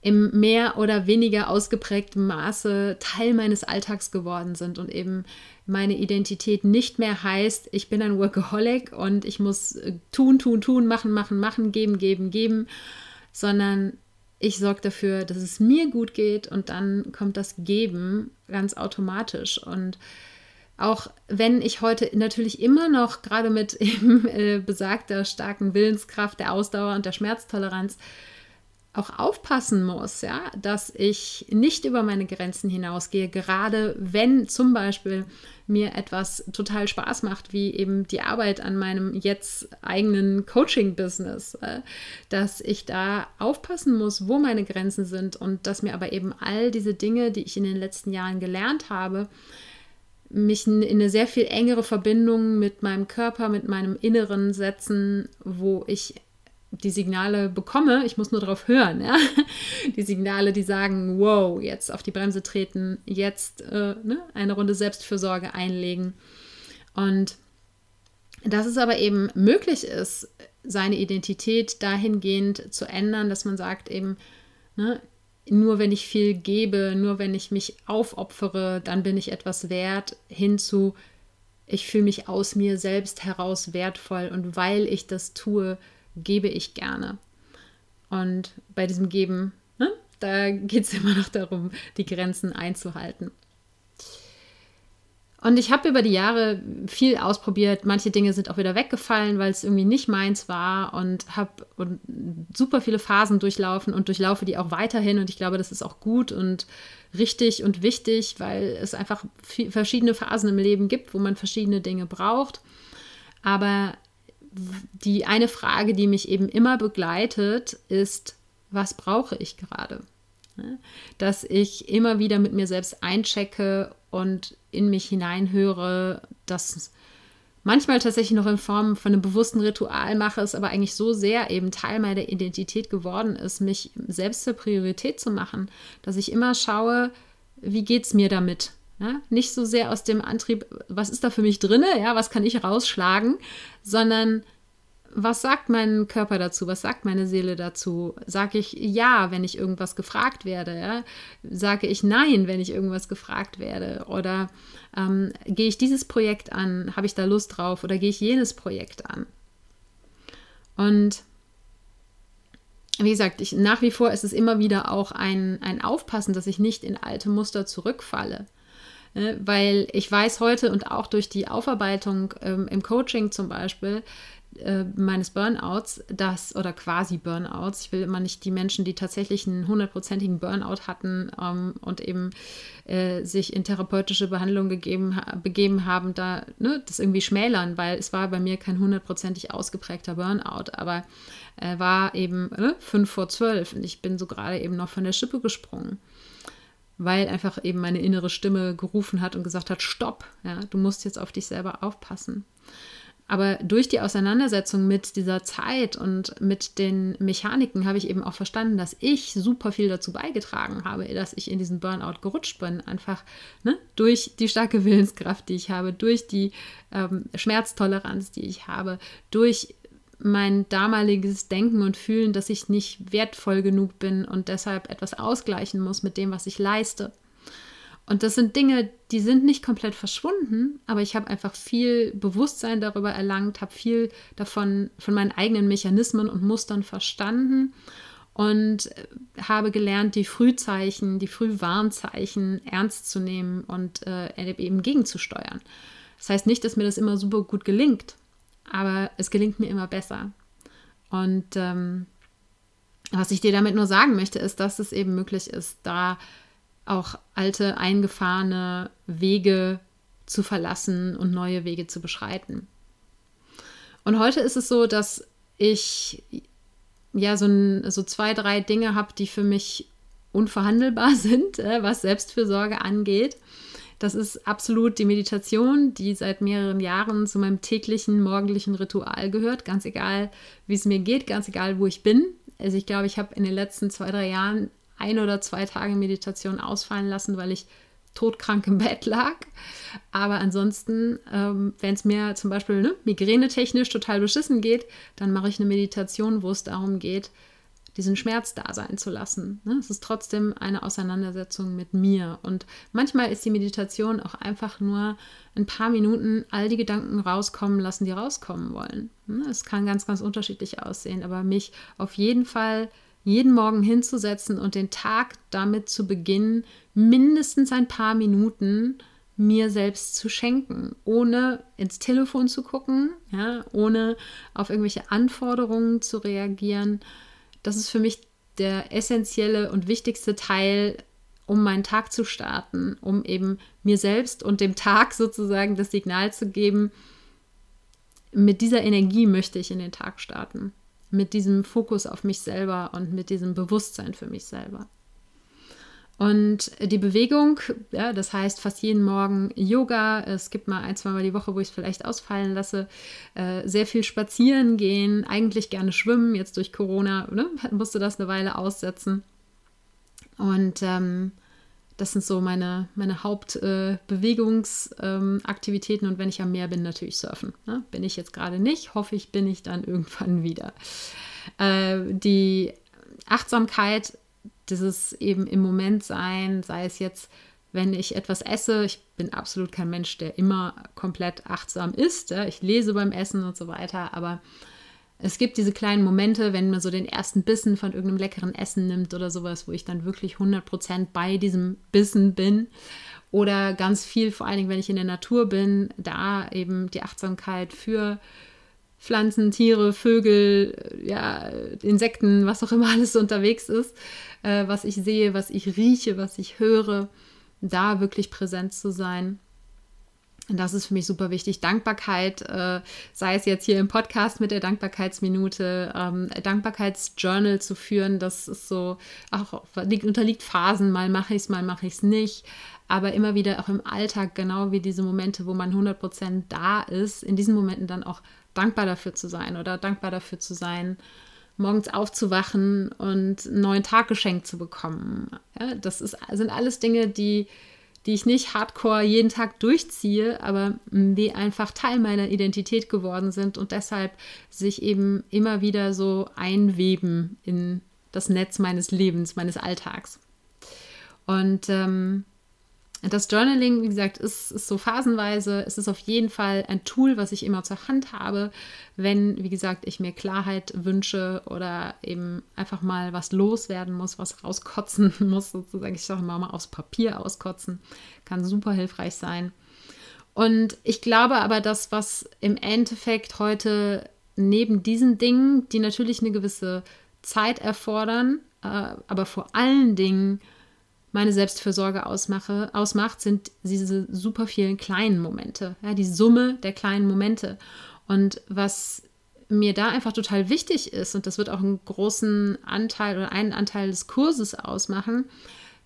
im mehr oder weniger ausgeprägten Maße Teil meines Alltags geworden sind und eben meine Identität nicht mehr heißt, ich bin ein Workaholic und ich muss äh, tun, tun, tun, machen, machen, machen, geben, geben, geben, sondern ich sorge dafür, dass es mir gut geht und dann kommt das Geben ganz automatisch. Und auch wenn ich heute natürlich immer noch gerade mit eben äh, besagter starken Willenskraft, der Ausdauer und der Schmerztoleranz auch aufpassen muss, ja, dass ich nicht über meine Grenzen hinausgehe, gerade wenn zum Beispiel mir etwas total Spaß macht, wie eben die Arbeit an meinem jetzt eigenen Coaching-Business, äh, dass ich da aufpassen muss, wo meine Grenzen sind und dass mir aber eben all diese Dinge, die ich in den letzten Jahren gelernt habe, mich in eine sehr viel engere Verbindung mit meinem Körper, mit meinem Inneren setzen, wo ich die Signale bekomme, ich muss nur darauf hören, ja? die Signale, die sagen, wow, jetzt auf die Bremse treten, jetzt äh, ne? eine Runde Selbstfürsorge einlegen. Und dass es aber eben möglich ist, seine Identität dahingehend zu ändern, dass man sagt eben, ne, nur wenn ich viel gebe, nur wenn ich mich aufopfere, dann bin ich etwas wert, hinzu, ich fühle mich aus mir selbst heraus wertvoll und weil ich das tue, gebe ich gerne. Und bei diesem Geben, ne, da geht es immer noch darum, die Grenzen einzuhalten. Und ich habe über die Jahre viel ausprobiert. Manche Dinge sind auch wieder weggefallen, weil es irgendwie nicht meins war und habe super viele Phasen durchlaufen und durchlaufe die auch weiterhin. Und ich glaube, das ist auch gut und richtig und wichtig, weil es einfach verschiedene Phasen im Leben gibt, wo man verschiedene Dinge braucht. Aber die eine Frage, die mich eben immer begleitet, ist, was brauche ich gerade? Dass ich immer wieder mit mir selbst einchecke und in mich hineinhöre, dass manchmal tatsächlich noch in Form von einem bewussten Ritual mache, es aber eigentlich so sehr eben Teil meiner Identität geworden ist, mich selbst zur Priorität zu machen, dass ich immer schaue, wie geht es mir damit? Ja, nicht so sehr aus dem Antrieb, was ist da für mich drin, ja, was kann ich rausschlagen, sondern was sagt mein Körper dazu? Was sagt meine Seele dazu? Sage ich ja, wenn ich irgendwas gefragt werde? Ja? Sage ich nein, wenn ich irgendwas gefragt werde? Oder ähm, gehe ich dieses Projekt an? Habe ich da Lust drauf? Oder gehe ich jenes Projekt an? Und wie gesagt, ich, nach wie vor ist es immer wieder auch ein, ein Aufpassen, dass ich nicht in alte Muster zurückfalle. Ne? Weil ich weiß heute und auch durch die Aufarbeitung ähm, im Coaching zum Beispiel, äh, meines Burnouts, das oder quasi Burnouts, ich will immer nicht die Menschen, die tatsächlich einen hundertprozentigen Burnout hatten ähm, und eben äh, sich in therapeutische Behandlung gegeben, begeben haben, da ne, das irgendwie schmälern, weil es war bei mir kein hundertprozentig ausgeprägter Burnout, aber äh, war eben ne, fünf vor zwölf und ich bin so gerade eben noch von der Schippe gesprungen weil einfach eben meine innere Stimme gerufen hat und gesagt hat, stopp, ja, du musst jetzt auf dich selber aufpassen. Aber durch die Auseinandersetzung mit dieser Zeit und mit den Mechaniken habe ich eben auch verstanden, dass ich super viel dazu beigetragen habe, dass ich in diesen Burnout gerutscht bin. Einfach ne, durch die starke Willenskraft, die ich habe, durch die ähm, Schmerztoleranz, die ich habe, durch mein damaliges Denken und Fühlen, dass ich nicht wertvoll genug bin und deshalb etwas ausgleichen muss mit dem, was ich leiste. Und das sind Dinge, die sind nicht komplett verschwunden, aber ich habe einfach viel Bewusstsein darüber erlangt, habe viel davon, von meinen eigenen Mechanismen und Mustern verstanden und äh, habe gelernt, die Frühzeichen, die Frühwarnzeichen ernst zu nehmen und äh, eben gegenzusteuern. Das heißt nicht, dass mir das immer super gut gelingt, aber es gelingt mir immer besser. Und ähm, was ich dir damit nur sagen möchte, ist, dass es eben möglich ist, da auch alte, eingefahrene Wege zu verlassen und neue Wege zu beschreiten. Und heute ist es so, dass ich ja so, ein, so zwei, drei Dinge habe, die für mich unverhandelbar sind, äh, was Selbstfürsorge angeht. Das ist absolut die Meditation, die seit mehreren Jahren zu meinem täglichen morgendlichen Ritual gehört. Ganz egal, wie es mir geht, ganz egal, wo ich bin. Also ich glaube, ich habe in den letzten zwei, drei Jahren ein oder zwei Tage Meditation ausfallen lassen, weil ich todkrank im Bett lag. Aber ansonsten, ähm, wenn es mir zum Beispiel ne, migränetechnisch total beschissen geht, dann mache ich eine Meditation, wo es darum geht, diesen Schmerz da sein zu lassen. Ne? Es ist trotzdem eine Auseinandersetzung mit mir. Und manchmal ist die Meditation auch einfach nur ein paar Minuten all die Gedanken rauskommen lassen, die rauskommen wollen. Ne? Es kann ganz, ganz unterschiedlich aussehen, aber mich auf jeden Fall jeden Morgen hinzusetzen und den Tag damit zu beginnen, mindestens ein paar Minuten mir selbst zu schenken, ohne ins Telefon zu gucken, ja, ohne auf irgendwelche Anforderungen zu reagieren. Das ist für mich der essentielle und wichtigste Teil, um meinen Tag zu starten, um eben mir selbst und dem Tag sozusagen das Signal zu geben, mit dieser Energie möchte ich in den Tag starten mit diesem Fokus auf mich selber und mit diesem Bewusstsein für mich selber. Und die Bewegung, ja, das heißt fast jeden Morgen Yoga. Es gibt mal ein, zwei Mal die Woche, wo ich es vielleicht ausfallen lasse. Äh, sehr viel spazieren gehen, eigentlich gerne schwimmen. Jetzt durch Corona ne, musste das eine Weile aussetzen. Und ähm, das sind so meine, meine Hauptbewegungsaktivitäten. Äh, und wenn ich am Meer bin, natürlich surfen. Ne? Bin ich jetzt gerade nicht, hoffe ich, bin ich dann irgendwann wieder. Äh, die Achtsamkeit, dieses eben im Moment sein, sei es jetzt, wenn ich etwas esse, ich bin absolut kein Mensch, der immer komplett achtsam ist. Ja? Ich lese beim Essen und so weiter, aber es gibt diese kleinen Momente, wenn man so den ersten Bissen von irgendeinem leckeren Essen nimmt oder sowas, wo ich dann wirklich 100% bei diesem Bissen bin. Oder ganz viel, vor allen Dingen, wenn ich in der Natur bin, da eben die Achtsamkeit für Pflanzen, Tiere, Vögel, ja, Insekten, was auch immer alles unterwegs ist, äh, was ich sehe, was ich rieche, was ich höre, da wirklich präsent zu sein. Und das ist für mich super wichtig. Dankbarkeit, äh, sei es jetzt hier im Podcast mit der Dankbarkeitsminute, ähm, Dankbarkeitsjournal zu führen, das ist so, auch liegt, unterliegt Phasen, mal mache ich es, mal mache ich es nicht. Aber immer wieder auch im Alltag, genau wie diese Momente, wo man 100% da ist, in diesen Momenten dann auch dankbar dafür zu sein oder dankbar dafür zu sein, morgens aufzuwachen und einen neuen Tag geschenkt zu bekommen. Ja, das ist, sind alles Dinge, die die ich nicht hardcore jeden Tag durchziehe, aber die einfach Teil meiner Identität geworden sind und deshalb sich eben immer wieder so einweben in das Netz meines Lebens, meines Alltags. Und ähm, das Journaling, wie gesagt, ist, ist, so phasenweise. Es ist auf jeden Fall ein Tool, was ich immer zur Hand habe, wenn, wie gesagt, ich mir Klarheit wünsche oder eben einfach mal was loswerden muss, was rauskotzen muss, sozusagen. Ich sage mal, mal aufs Papier auskotzen. Kann super hilfreich sein. Und ich glaube aber, dass was im Endeffekt heute neben diesen Dingen, die natürlich eine gewisse Zeit erfordern, äh, aber vor allen Dingen meine Selbstfürsorge ausmache, ausmacht, sind diese super vielen kleinen Momente, ja, die Summe der kleinen Momente. Und was mir da einfach total wichtig ist, und das wird auch einen großen Anteil oder einen Anteil des Kurses ausmachen,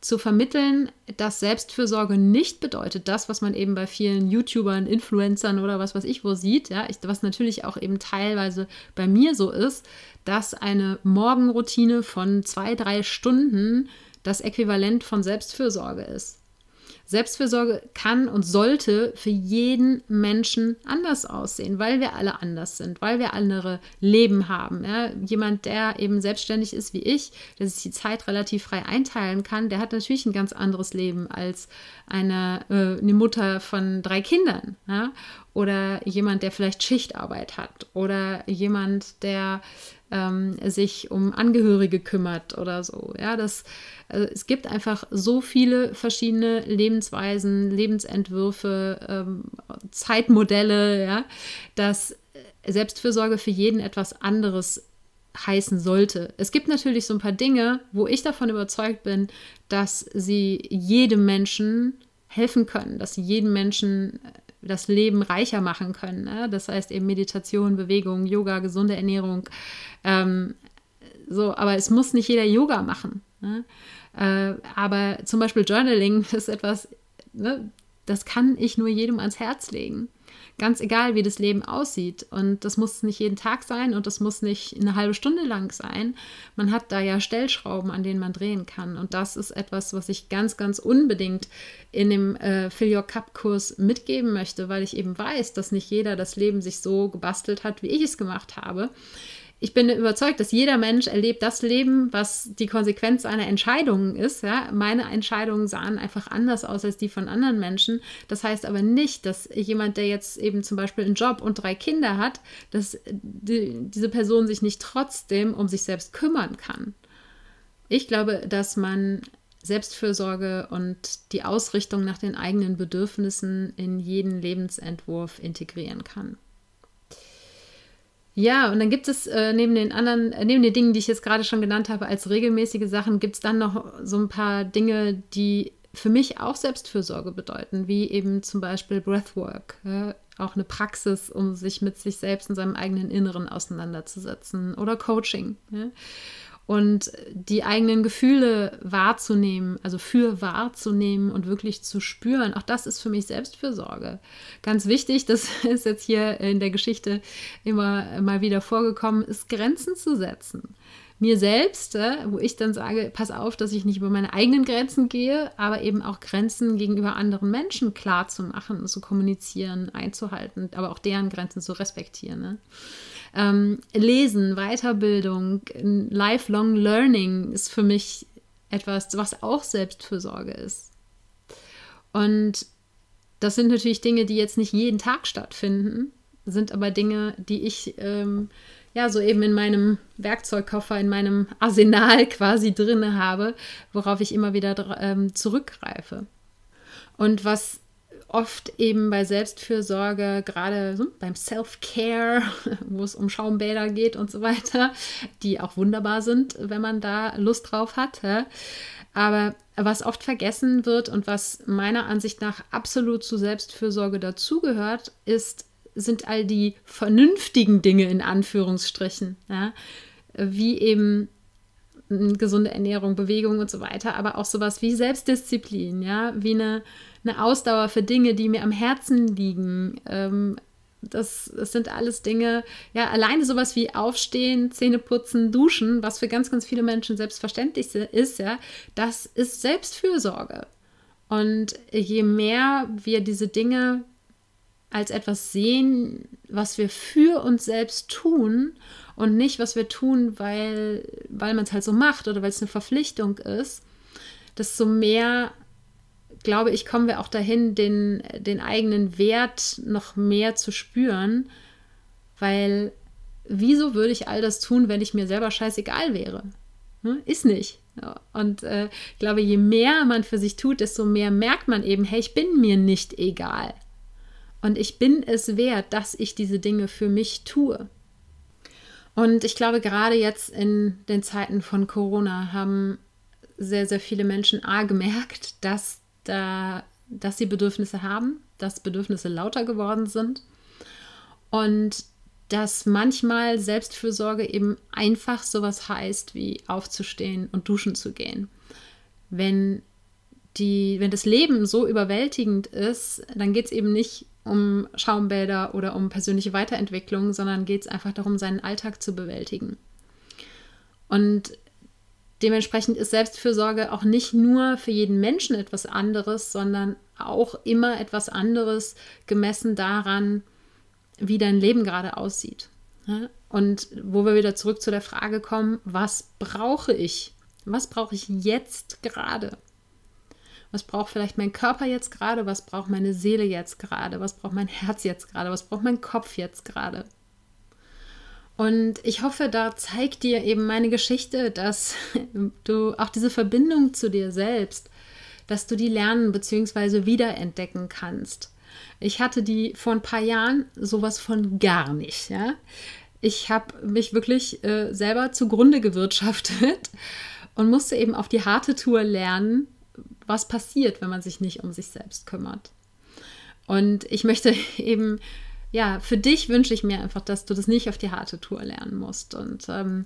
zu vermitteln, dass Selbstfürsorge nicht bedeutet, das, was man eben bei vielen YouTubern, Influencern oder was weiß ich wo sieht, ja, ich, was natürlich auch eben teilweise bei mir so ist, dass eine Morgenroutine von zwei, drei Stunden das Äquivalent von Selbstfürsorge ist. Selbstfürsorge kann und sollte für jeden Menschen anders aussehen, weil wir alle anders sind, weil wir andere Leben haben. Ja? Jemand, der eben selbstständig ist wie ich, der sich die Zeit relativ frei einteilen kann, der hat natürlich ein ganz anderes Leben als eine, äh, eine Mutter von drei Kindern. Ja? Oder jemand, der vielleicht Schichtarbeit hat. Oder jemand, der ähm, sich um Angehörige kümmert oder so. Ja, das, also es gibt einfach so viele verschiedene Lebensweisen, Lebensentwürfe, ähm, Zeitmodelle, ja, dass Selbstfürsorge für jeden etwas anderes heißen sollte. Es gibt natürlich so ein paar Dinge, wo ich davon überzeugt bin, dass sie jedem Menschen helfen können, dass sie jedem Menschen das Leben reicher machen können. Ne? Das heißt eben Meditation, Bewegung, Yoga, gesunde Ernährung. Ähm, so, aber es muss nicht jeder Yoga machen. Ne? Äh, aber zum Beispiel Journaling ist etwas, ne, das kann ich nur jedem ans Herz legen. Ganz egal, wie das Leben aussieht. Und das muss nicht jeden Tag sein und das muss nicht eine halbe Stunde lang sein. Man hat da ja Stellschrauben, an denen man drehen kann. Und das ist etwas, was ich ganz, ganz unbedingt in dem äh, Fill Your Cup Kurs mitgeben möchte, weil ich eben weiß, dass nicht jeder das Leben sich so gebastelt hat, wie ich es gemacht habe ich bin überzeugt, dass jeder Mensch erlebt das Leben, was die Konsequenz seiner Entscheidungen ist. Ja? Meine Entscheidungen sahen einfach anders aus als die von anderen Menschen. Das heißt aber nicht, dass jemand, der jetzt eben zum Beispiel einen Job und drei Kinder hat, dass die, diese Person sich nicht trotzdem um sich selbst kümmern kann. Ich glaube, dass man Selbstfürsorge und die Ausrichtung nach den eigenen Bedürfnissen in jeden Lebensentwurf integrieren kann. Ja, und dann gibt es äh, neben den anderen, äh, neben den Dingen, die ich jetzt gerade schon genannt habe, als regelmäßige Sachen, gibt es dann noch so ein paar Dinge, die für mich auch Selbstfürsorge bedeuten, wie eben zum Beispiel Breathwork, ja, auch eine Praxis, um sich mit sich selbst und seinem eigenen Inneren auseinanderzusetzen oder Coaching. Ja und die eigenen Gefühle wahrzunehmen, also für wahrzunehmen und wirklich zu spüren, auch das ist für mich Selbstfürsorge. Ganz wichtig, das ist jetzt hier in der Geschichte immer mal wieder vorgekommen, ist Grenzen zu setzen. Mir selbst, äh, wo ich dann sage, pass auf, dass ich nicht über meine eigenen Grenzen gehe, aber eben auch Grenzen gegenüber anderen Menschen klar zu machen, zu kommunizieren, einzuhalten, aber auch deren Grenzen zu respektieren. Ne? Ähm, Lesen, Weiterbildung, Lifelong Learning ist für mich etwas, was auch Selbstfürsorge ist. Und das sind natürlich Dinge, die jetzt nicht jeden Tag stattfinden, sind aber Dinge, die ich ähm, ja so eben in meinem Werkzeugkoffer, in meinem Arsenal quasi drin habe, worauf ich immer wieder ähm, zurückgreife. Und was oft eben bei Selbstfürsorge, gerade so beim Self-Care, wo es um Schaumbäder geht und so weiter, die auch wunderbar sind, wenn man da Lust drauf hat. Aber was oft vergessen wird und was meiner Ansicht nach absolut zu Selbstfürsorge dazugehört, ist, sind all die vernünftigen Dinge in Anführungsstrichen. Ja? Wie eben gesunde Ernährung, Bewegung und so weiter, aber auch sowas wie Selbstdisziplin, ja, wie eine, eine Ausdauer für Dinge, die mir am Herzen liegen. Ähm, das, das sind alles Dinge, ja, alleine sowas wie Aufstehen, Zähne putzen, Duschen, was für ganz, ganz viele Menschen selbstverständlich ist, ja, das ist Selbstfürsorge. Und je mehr wir diese Dinge als etwas sehen, was wir für uns selbst tun und nicht, was wir tun, weil, weil man es halt so macht oder weil es eine Verpflichtung ist, desto mehr, glaube ich, kommen wir auch dahin, den, den eigenen Wert noch mehr zu spüren, weil wieso würde ich all das tun, wenn ich mir selber scheißegal wäre? Hm? Ist nicht. Und äh, ich glaube, je mehr man für sich tut, desto mehr merkt man eben, hey, ich bin mir nicht egal. Und ich bin es wert, dass ich diese Dinge für mich tue. Und ich glaube, gerade jetzt in den Zeiten von Corona haben sehr, sehr viele Menschen A gemerkt, dass, da, dass sie Bedürfnisse haben, dass Bedürfnisse lauter geworden sind und dass manchmal Selbstfürsorge eben einfach sowas heißt, wie aufzustehen und duschen zu gehen. Wenn, die, wenn das Leben so überwältigend ist, dann geht es eben nicht um Schaumbäder oder um persönliche Weiterentwicklung, sondern geht es einfach darum, seinen Alltag zu bewältigen. Und dementsprechend ist Selbstfürsorge auch nicht nur für jeden Menschen etwas anderes, sondern auch immer etwas anderes gemessen daran, wie dein Leben gerade aussieht. Und wo wir wieder zurück zu der Frage kommen, was brauche ich? Was brauche ich jetzt gerade? Was braucht vielleicht mein Körper jetzt gerade? Was braucht meine Seele jetzt gerade? Was braucht mein Herz jetzt gerade? Was braucht mein Kopf jetzt gerade? Und ich hoffe, da zeigt dir eben meine Geschichte, dass du auch diese Verbindung zu dir selbst, dass du die lernen bzw. wiederentdecken kannst. Ich hatte die vor ein paar Jahren sowas von gar nicht. Ja? Ich habe mich wirklich äh, selber zugrunde gewirtschaftet und musste eben auf die harte Tour lernen, was passiert, wenn man sich nicht um sich selbst kümmert. Und ich möchte eben, ja, für dich wünsche ich mir einfach, dass du das nicht auf die harte Tour lernen musst. Und ähm,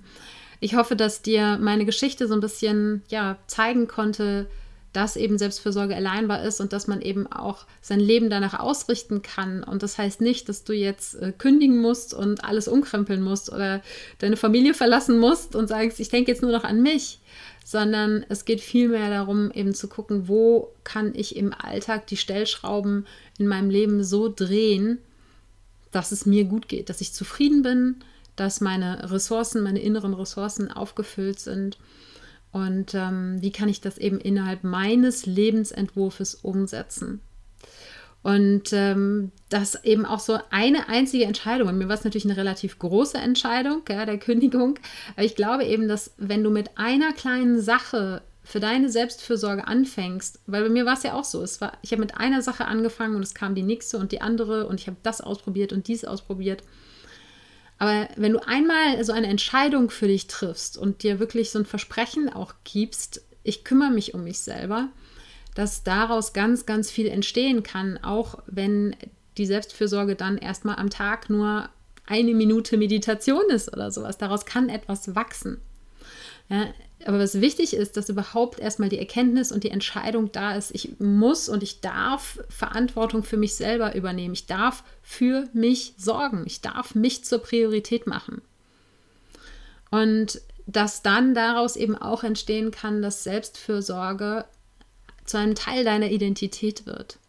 ich hoffe, dass dir meine Geschichte so ein bisschen, ja, zeigen konnte, dass eben Selbstfürsorge erlernbar ist und dass man eben auch sein Leben danach ausrichten kann. Und das heißt nicht, dass du jetzt äh, kündigen musst und alles umkrempeln musst oder deine Familie verlassen musst und sagst, ich denke jetzt nur noch an mich, sondern es geht vielmehr darum, eben zu gucken, wo kann ich im Alltag die Stellschrauben in meinem Leben so drehen, dass es mir gut geht, dass ich zufrieden bin, dass meine Ressourcen, meine inneren Ressourcen aufgefüllt sind. Und ähm, wie kann ich das eben innerhalb meines Lebensentwurfs umsetzen? Und ähm, das eben auch so eine einzige Entscheidung. Und mir war es natürlich eine relativ große Entscheidung, ja, der Kündigung. Aber ich glaube eben, dass wenn du mit einer kleinen Sache für deine Selbstfürsorge anfängst, weil bei mir war es ja auch so, es war, ich habe mit einer Sache angefangen und es kam die nächste und die andere und ich habe das ausprobiert und dies ausprobiert. Aber wenn du einmal so eine Entscheidung für dich triffst und dir wirklich so ein Versprechen auch gibst, ich kümmere mich um mich selber, dass daraus ganz, ganz viel entstehen kann, auch wenn die Selbstfürsorge dann erstmal am Tag nur eine Minute Meditation ist oder sowas. Daraus kann etwas wachsen. Ja, aber was wichtig ist, dass überhaupt erstmal die Erkenntnis und die Entscheidung da ist, ich muss und ich darf Verantwortung für mich selber übernehmen. Ich darf für mich sorgen. Ich darf mich zur Priorität machen. Und dass dann daraus eben auch entstehen kann, dass Selbstfürsorge zu einem Teil deiner Identität wird.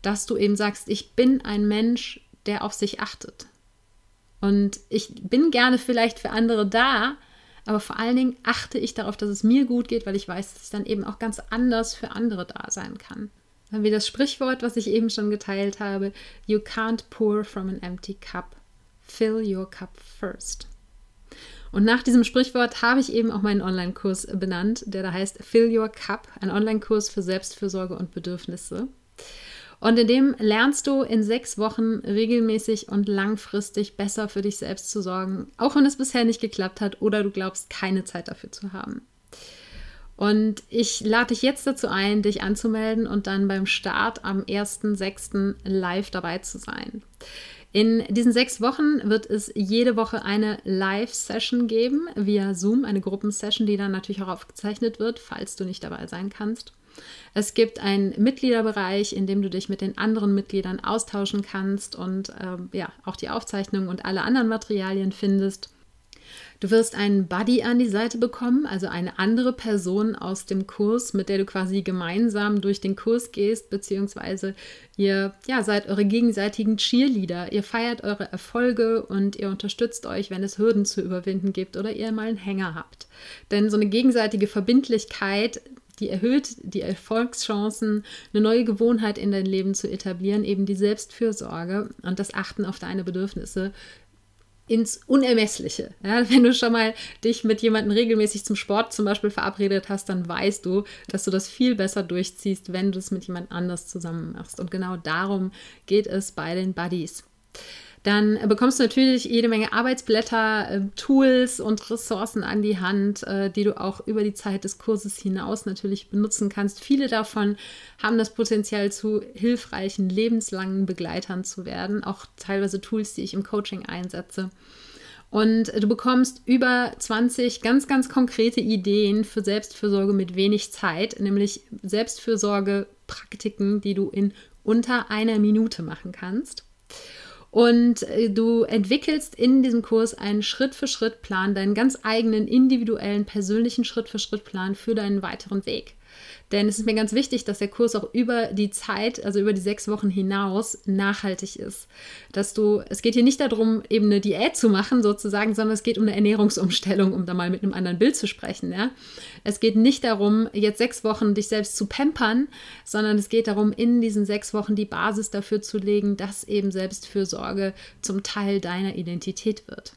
Dass du eben sagst, ich bin ein Mensch, der auf sich achtet. Und ich bin gerne vielleicht für andere da, aber vor allen Dingen achte ich darauf, dass es mir gut geht, weil ich weiß, dass ich dann eben auch ganz anders für andere da sein kann. Dann wie das Sprichwort, was ich eben schon geteilt habe, You can't pour from an empty cup. Fill your cup first. Und nach diesem Sprichwort habe ich eben auch meinen Online-Kurs benannt, der da heißt Fill Your Cup, ein Online-Kurs für Selbstfürsorge und Bedürfnisse. Und in dem lernst du in sechs Wochen regelmäßig und langfristig besser für dich selbst zu sorgen, auch wenn es bisher nicht geklappt hat oder du glaubst, keine Zeit dafür zu haben. Und ich lade dich jetzt dazu ein, dich anzumelden und dann beim Start am 1.6. live dabei zu sein. In diesen sechs Wochen wird es jede Woche eine Live-Session geben via Zoom, eine Gruppensession, die dann natürlich auch aufgezeichnet wird, falls du nicht dabei sein kannst. Es gibt einen Mitgliederbereich, in dem du dich mit den anderen Mitgliedern austauschen kannst und ähm, ja, auch die Aufzeichnungen und alle anderen Materialien findest. Du wirst einen Buddy an die Seite bekommen, also eine andere Person aus dem Kurs, mit der du quasi gemeinsam durch den Kurs gehst, beziehungsweise ihr ja, seid eure gegenseitigen Cheerleader. Ihr feiert eure Erfolge und ihr unterstützt euch, wenn es Hürden zu überwinden gibt oder ihr mal einen Hänger habt. Denn so eine gegenseitige Verbindlichkeit die erhöht die Erfolgschancen, eine neue Gewohnheit in dein Leben zu etablieren, eben die Selbstfürsorge und das Achten auf deine Bedürfnisse ins Unermessliche. Ja, wenn du schon mal dich mit jemandem regelmäßig zum Sport zum Beispiel verabredet hast, dann weißt du, dass du das viel besser durchziehst, wenn du es mit jemand anders zusammen machst. Und genau darum geht es bei den Buddies. Dann bekommst du natürlich jede Menge Arbeitsblätter, äh, Tools und Ressourcen an die Hand, äh, die du auch über die Zeit des Kurses hinaus natürlich benutzen kannst. Viele davon haben das Potenzial, zu hilfreichen, lebenslangen Begleitern zu werden. Auch teilweise Tools, die ich im Coaching einsetze. Und du bekommst über 20 ganz, ganz konkrete Ideen für Selbstfürsorge mit wenig Zeit, nämlich Selbstfürsorge-Praktiken, die du in unter einer Minute machen kannst. Und äh, du entwickelst in diesem Kurs einen Schritt-für-Schritt-Plan, deinen ganz eigenen individuellen, persönlichen Schritt-für-Schritt-Plan für deinen weiteren Weg. Denn es ist mir ganz wichtig, dass der Kurs auch über die Zeit, also über die sechs Wochen hinaus, nachhaltig ist. Dass du, es geht hier nicht darum, eben eine Diät zu machen, sozusagen, sondern es geht um eine Ernährungsumstellung, um da mal mit einem anderen Bild zu sprechen. Ja? Es geht nicht darum, jetzt sechs Wochen dich selbst zu pampern, sondern es geht darum, in diesen sechs Wochen die Basis dafür zu legen, dass eben Selbstfürsorge zum Teil deiner Identität wird.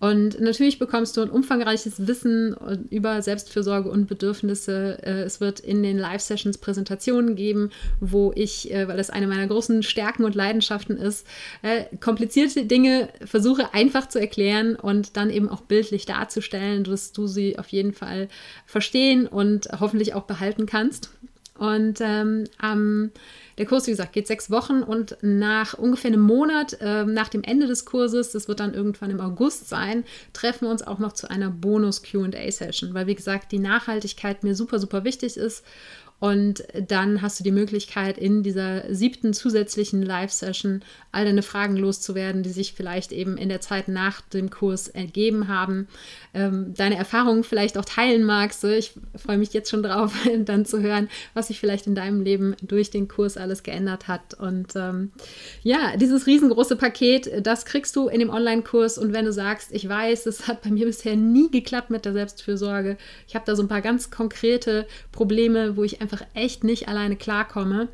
Und natürlich bekommst du ein umfangreiches Wissen über Selbstfürsorge und Bedürfnisse. Äh, es wird in den Live-Sessions Präsentationen geben, wo ich, äh, weil das eine meiner großen Stärken und Leidenschaften ist, äh, komplizierte Dinge versuche einfach zu erklären und dann eben auch bildlich darzustellen, dass du sie auf jeden Fall verstehen und hoffentlich auch behalten kannst. Und ähm, am der Kurs, wie gesagt, geht sechs Wochen und nach ungefähr einem Monat äh, nach dem Ende des Kurses, das wird dann irgendwann im August sein, treffen wir uns auch noch zu einer Bonus-QA-Session, weil, wie gesagt, die Nachhaltigkeit mir super, super wichtig ist und dann hast du die Möglichkeit, in dieser siebten zusätzlichen Live-Session all deine Fragen loszuwerden, die sich vielleicht eben in der Zeit nach dem Kurs ergeben haben. Ähm, deine Erfahrungen vielleicht auch teilen magst. Ich freue mich jetzt schon drauf, dann zu hören, was sich vielleicht in deinem Leben durch den Kurs alles geändert hat. Und ähm, ja, dieses riesengroße Paket, das kriegst du in dem Online-Kurs. Und wenn du sagst, ich weiß, es hat bei mir bisher nie geklappt mit der Selbstfürsorge, ich habe da so ein paar ganz konkrete Probleme, wo ich einfach einfach echt nicht alleine klarkomme,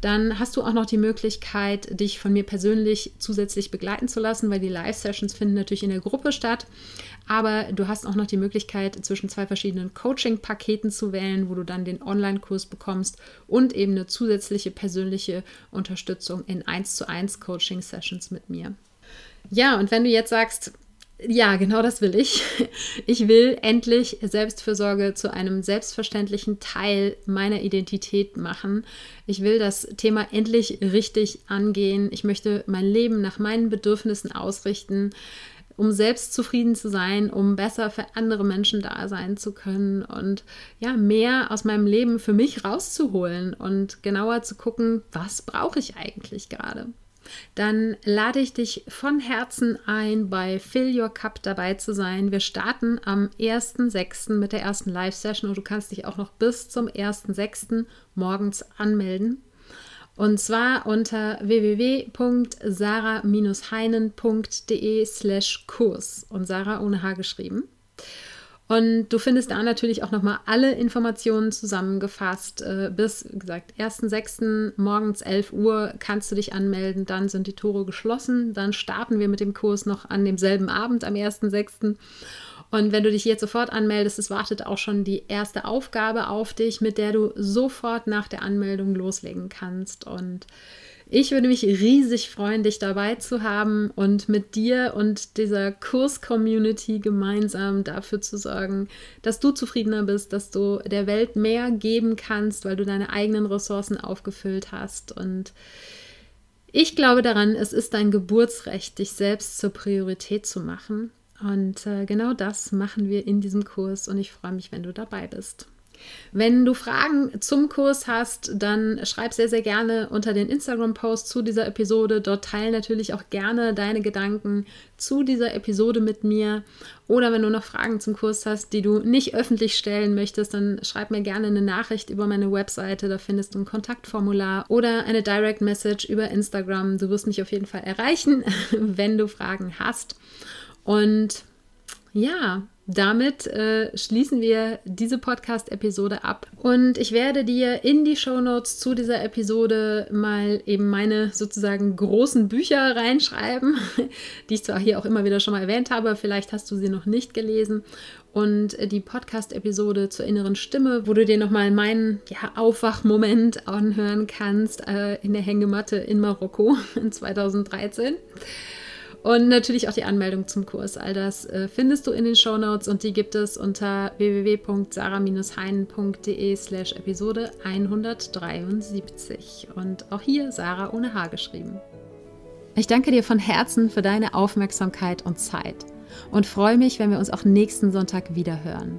dann hast du auch noch die Möglichkeit, dich von mir persönlich zusätzlich begleiten zu lassen, weil die Live-Sessions finden natürlich in der Gruppe statt. Aber du hast auch noch die Möglichkeit, zwischen zwei verschiedenen Coaching-Paketen zu wählen, wo du dann den Online-Kurs bekommst und eben eine zusätzliche persönliche Unterstützung in 1 zu 1 Coaching-Sessions mit mir. Ja, und wenn du jetzt sagst, ja, genau das will ich. Ich will endlich Selbstfürsorge zu einem selbstverständlichen Teil meiner Identität machen. Ich will das Thema endlich richtig angehen. Ich möchte mein Leben nach meinen Bedürfnissen ausrichten, um selbst zufrieden zu sein, um besser für andere Menschen da sein zu können und ja, mehr aus meinem Leben für mich rauszuholen und genauer zu gucken, was brauche ich eigentlich gerade dann lade ich dich von Herzen ein, bei Fill Your Cup dabei zu sein. Wir starten am 1.6. mit der ersten Live-Session und du kannst dich auch noch bis zum 1.6. morgens anmelden. Und zwar unter www.sarah-heinen.de slash Kurs und Sarah ohne H geschrieben. Und du findest da natürlich auch nochmal alle Informationen zusammengefasst. Äh, bis, wie gesagt, 1.6. morgens 11 Uhr kannst du dich anmelden. Dann sind die Tore geschlossen. Dann starten wir mit dem Kurs noch an demselben Abend am 1.6. Und wenn du dich jetzt sofort anmeldest, es wartet auch schon die erste Aufgabe auf dich, mit der du sofort nach der Anmeldung loslegen kannst. Und ich würde mich riesig freuen, dich dabei zu haben und mit dir und dieser Kurs-Community gemeinsam dafür zu sorgen, dass du zufriedener bist, dass du der Welt mehr geben kannst, weil du deine eigenen Ressourcen aufgefüllt hast. Und ich glaube daran, es ist dein Geburtsrecht, dich selbst zur Priorität zu machen. Und äh, genau das machen wir in diesem Kurs und ich freue mich, wenn du dabei bist. Wenn du Fragen zum Kurs hast, dann schreib sehr, sehr gerne unter den Instagram-Post zu dieser Episode. Dort teile natürlich auch gerne deine Gedanken zu dieser Episode mit mir. Oder wenn du noch Fragen zum Kurs hast, die du nicht öffentlich stellen möchtest, dann schreib mir gerne eine Nachricht über meine Webseite. Da findest du ein Kontaktformular oder eine Direct Message über Instagram. Du wirst mich auf jeden Fall erreichen, wenn du Fragen hast. Und ja, damit äh, schließen wir diese Podcast-Episode ab. Und ich werde dir in die Shownotes zu dieser Episode mal eben meine sozusagen großen Bücher reinschreiben, die ich zwar hier auch immer wieder schon mal erwähnt habe, vielleicht hast du sie noch nicht gelesen. Und die Podcast-Episode zur inneren Stimme, wo du dir nochmal meinen ja, Aufwachmoment anhören kannst äh, in der Hängematte in Marokko in 2013. Und natürlich auch die Anmeldung zum Kurs. All das äh, findest du in den Show Notes und die gibt es unter www.sarah-heinen.de slash Episode 173. Und auch hier Sarah ohne H geschrieben. Ich danke dir von Herzen für deine Aufmerksamkeit und Zeit und freue mich, wenn wir uns auch nächsten Sonntag wieder hören.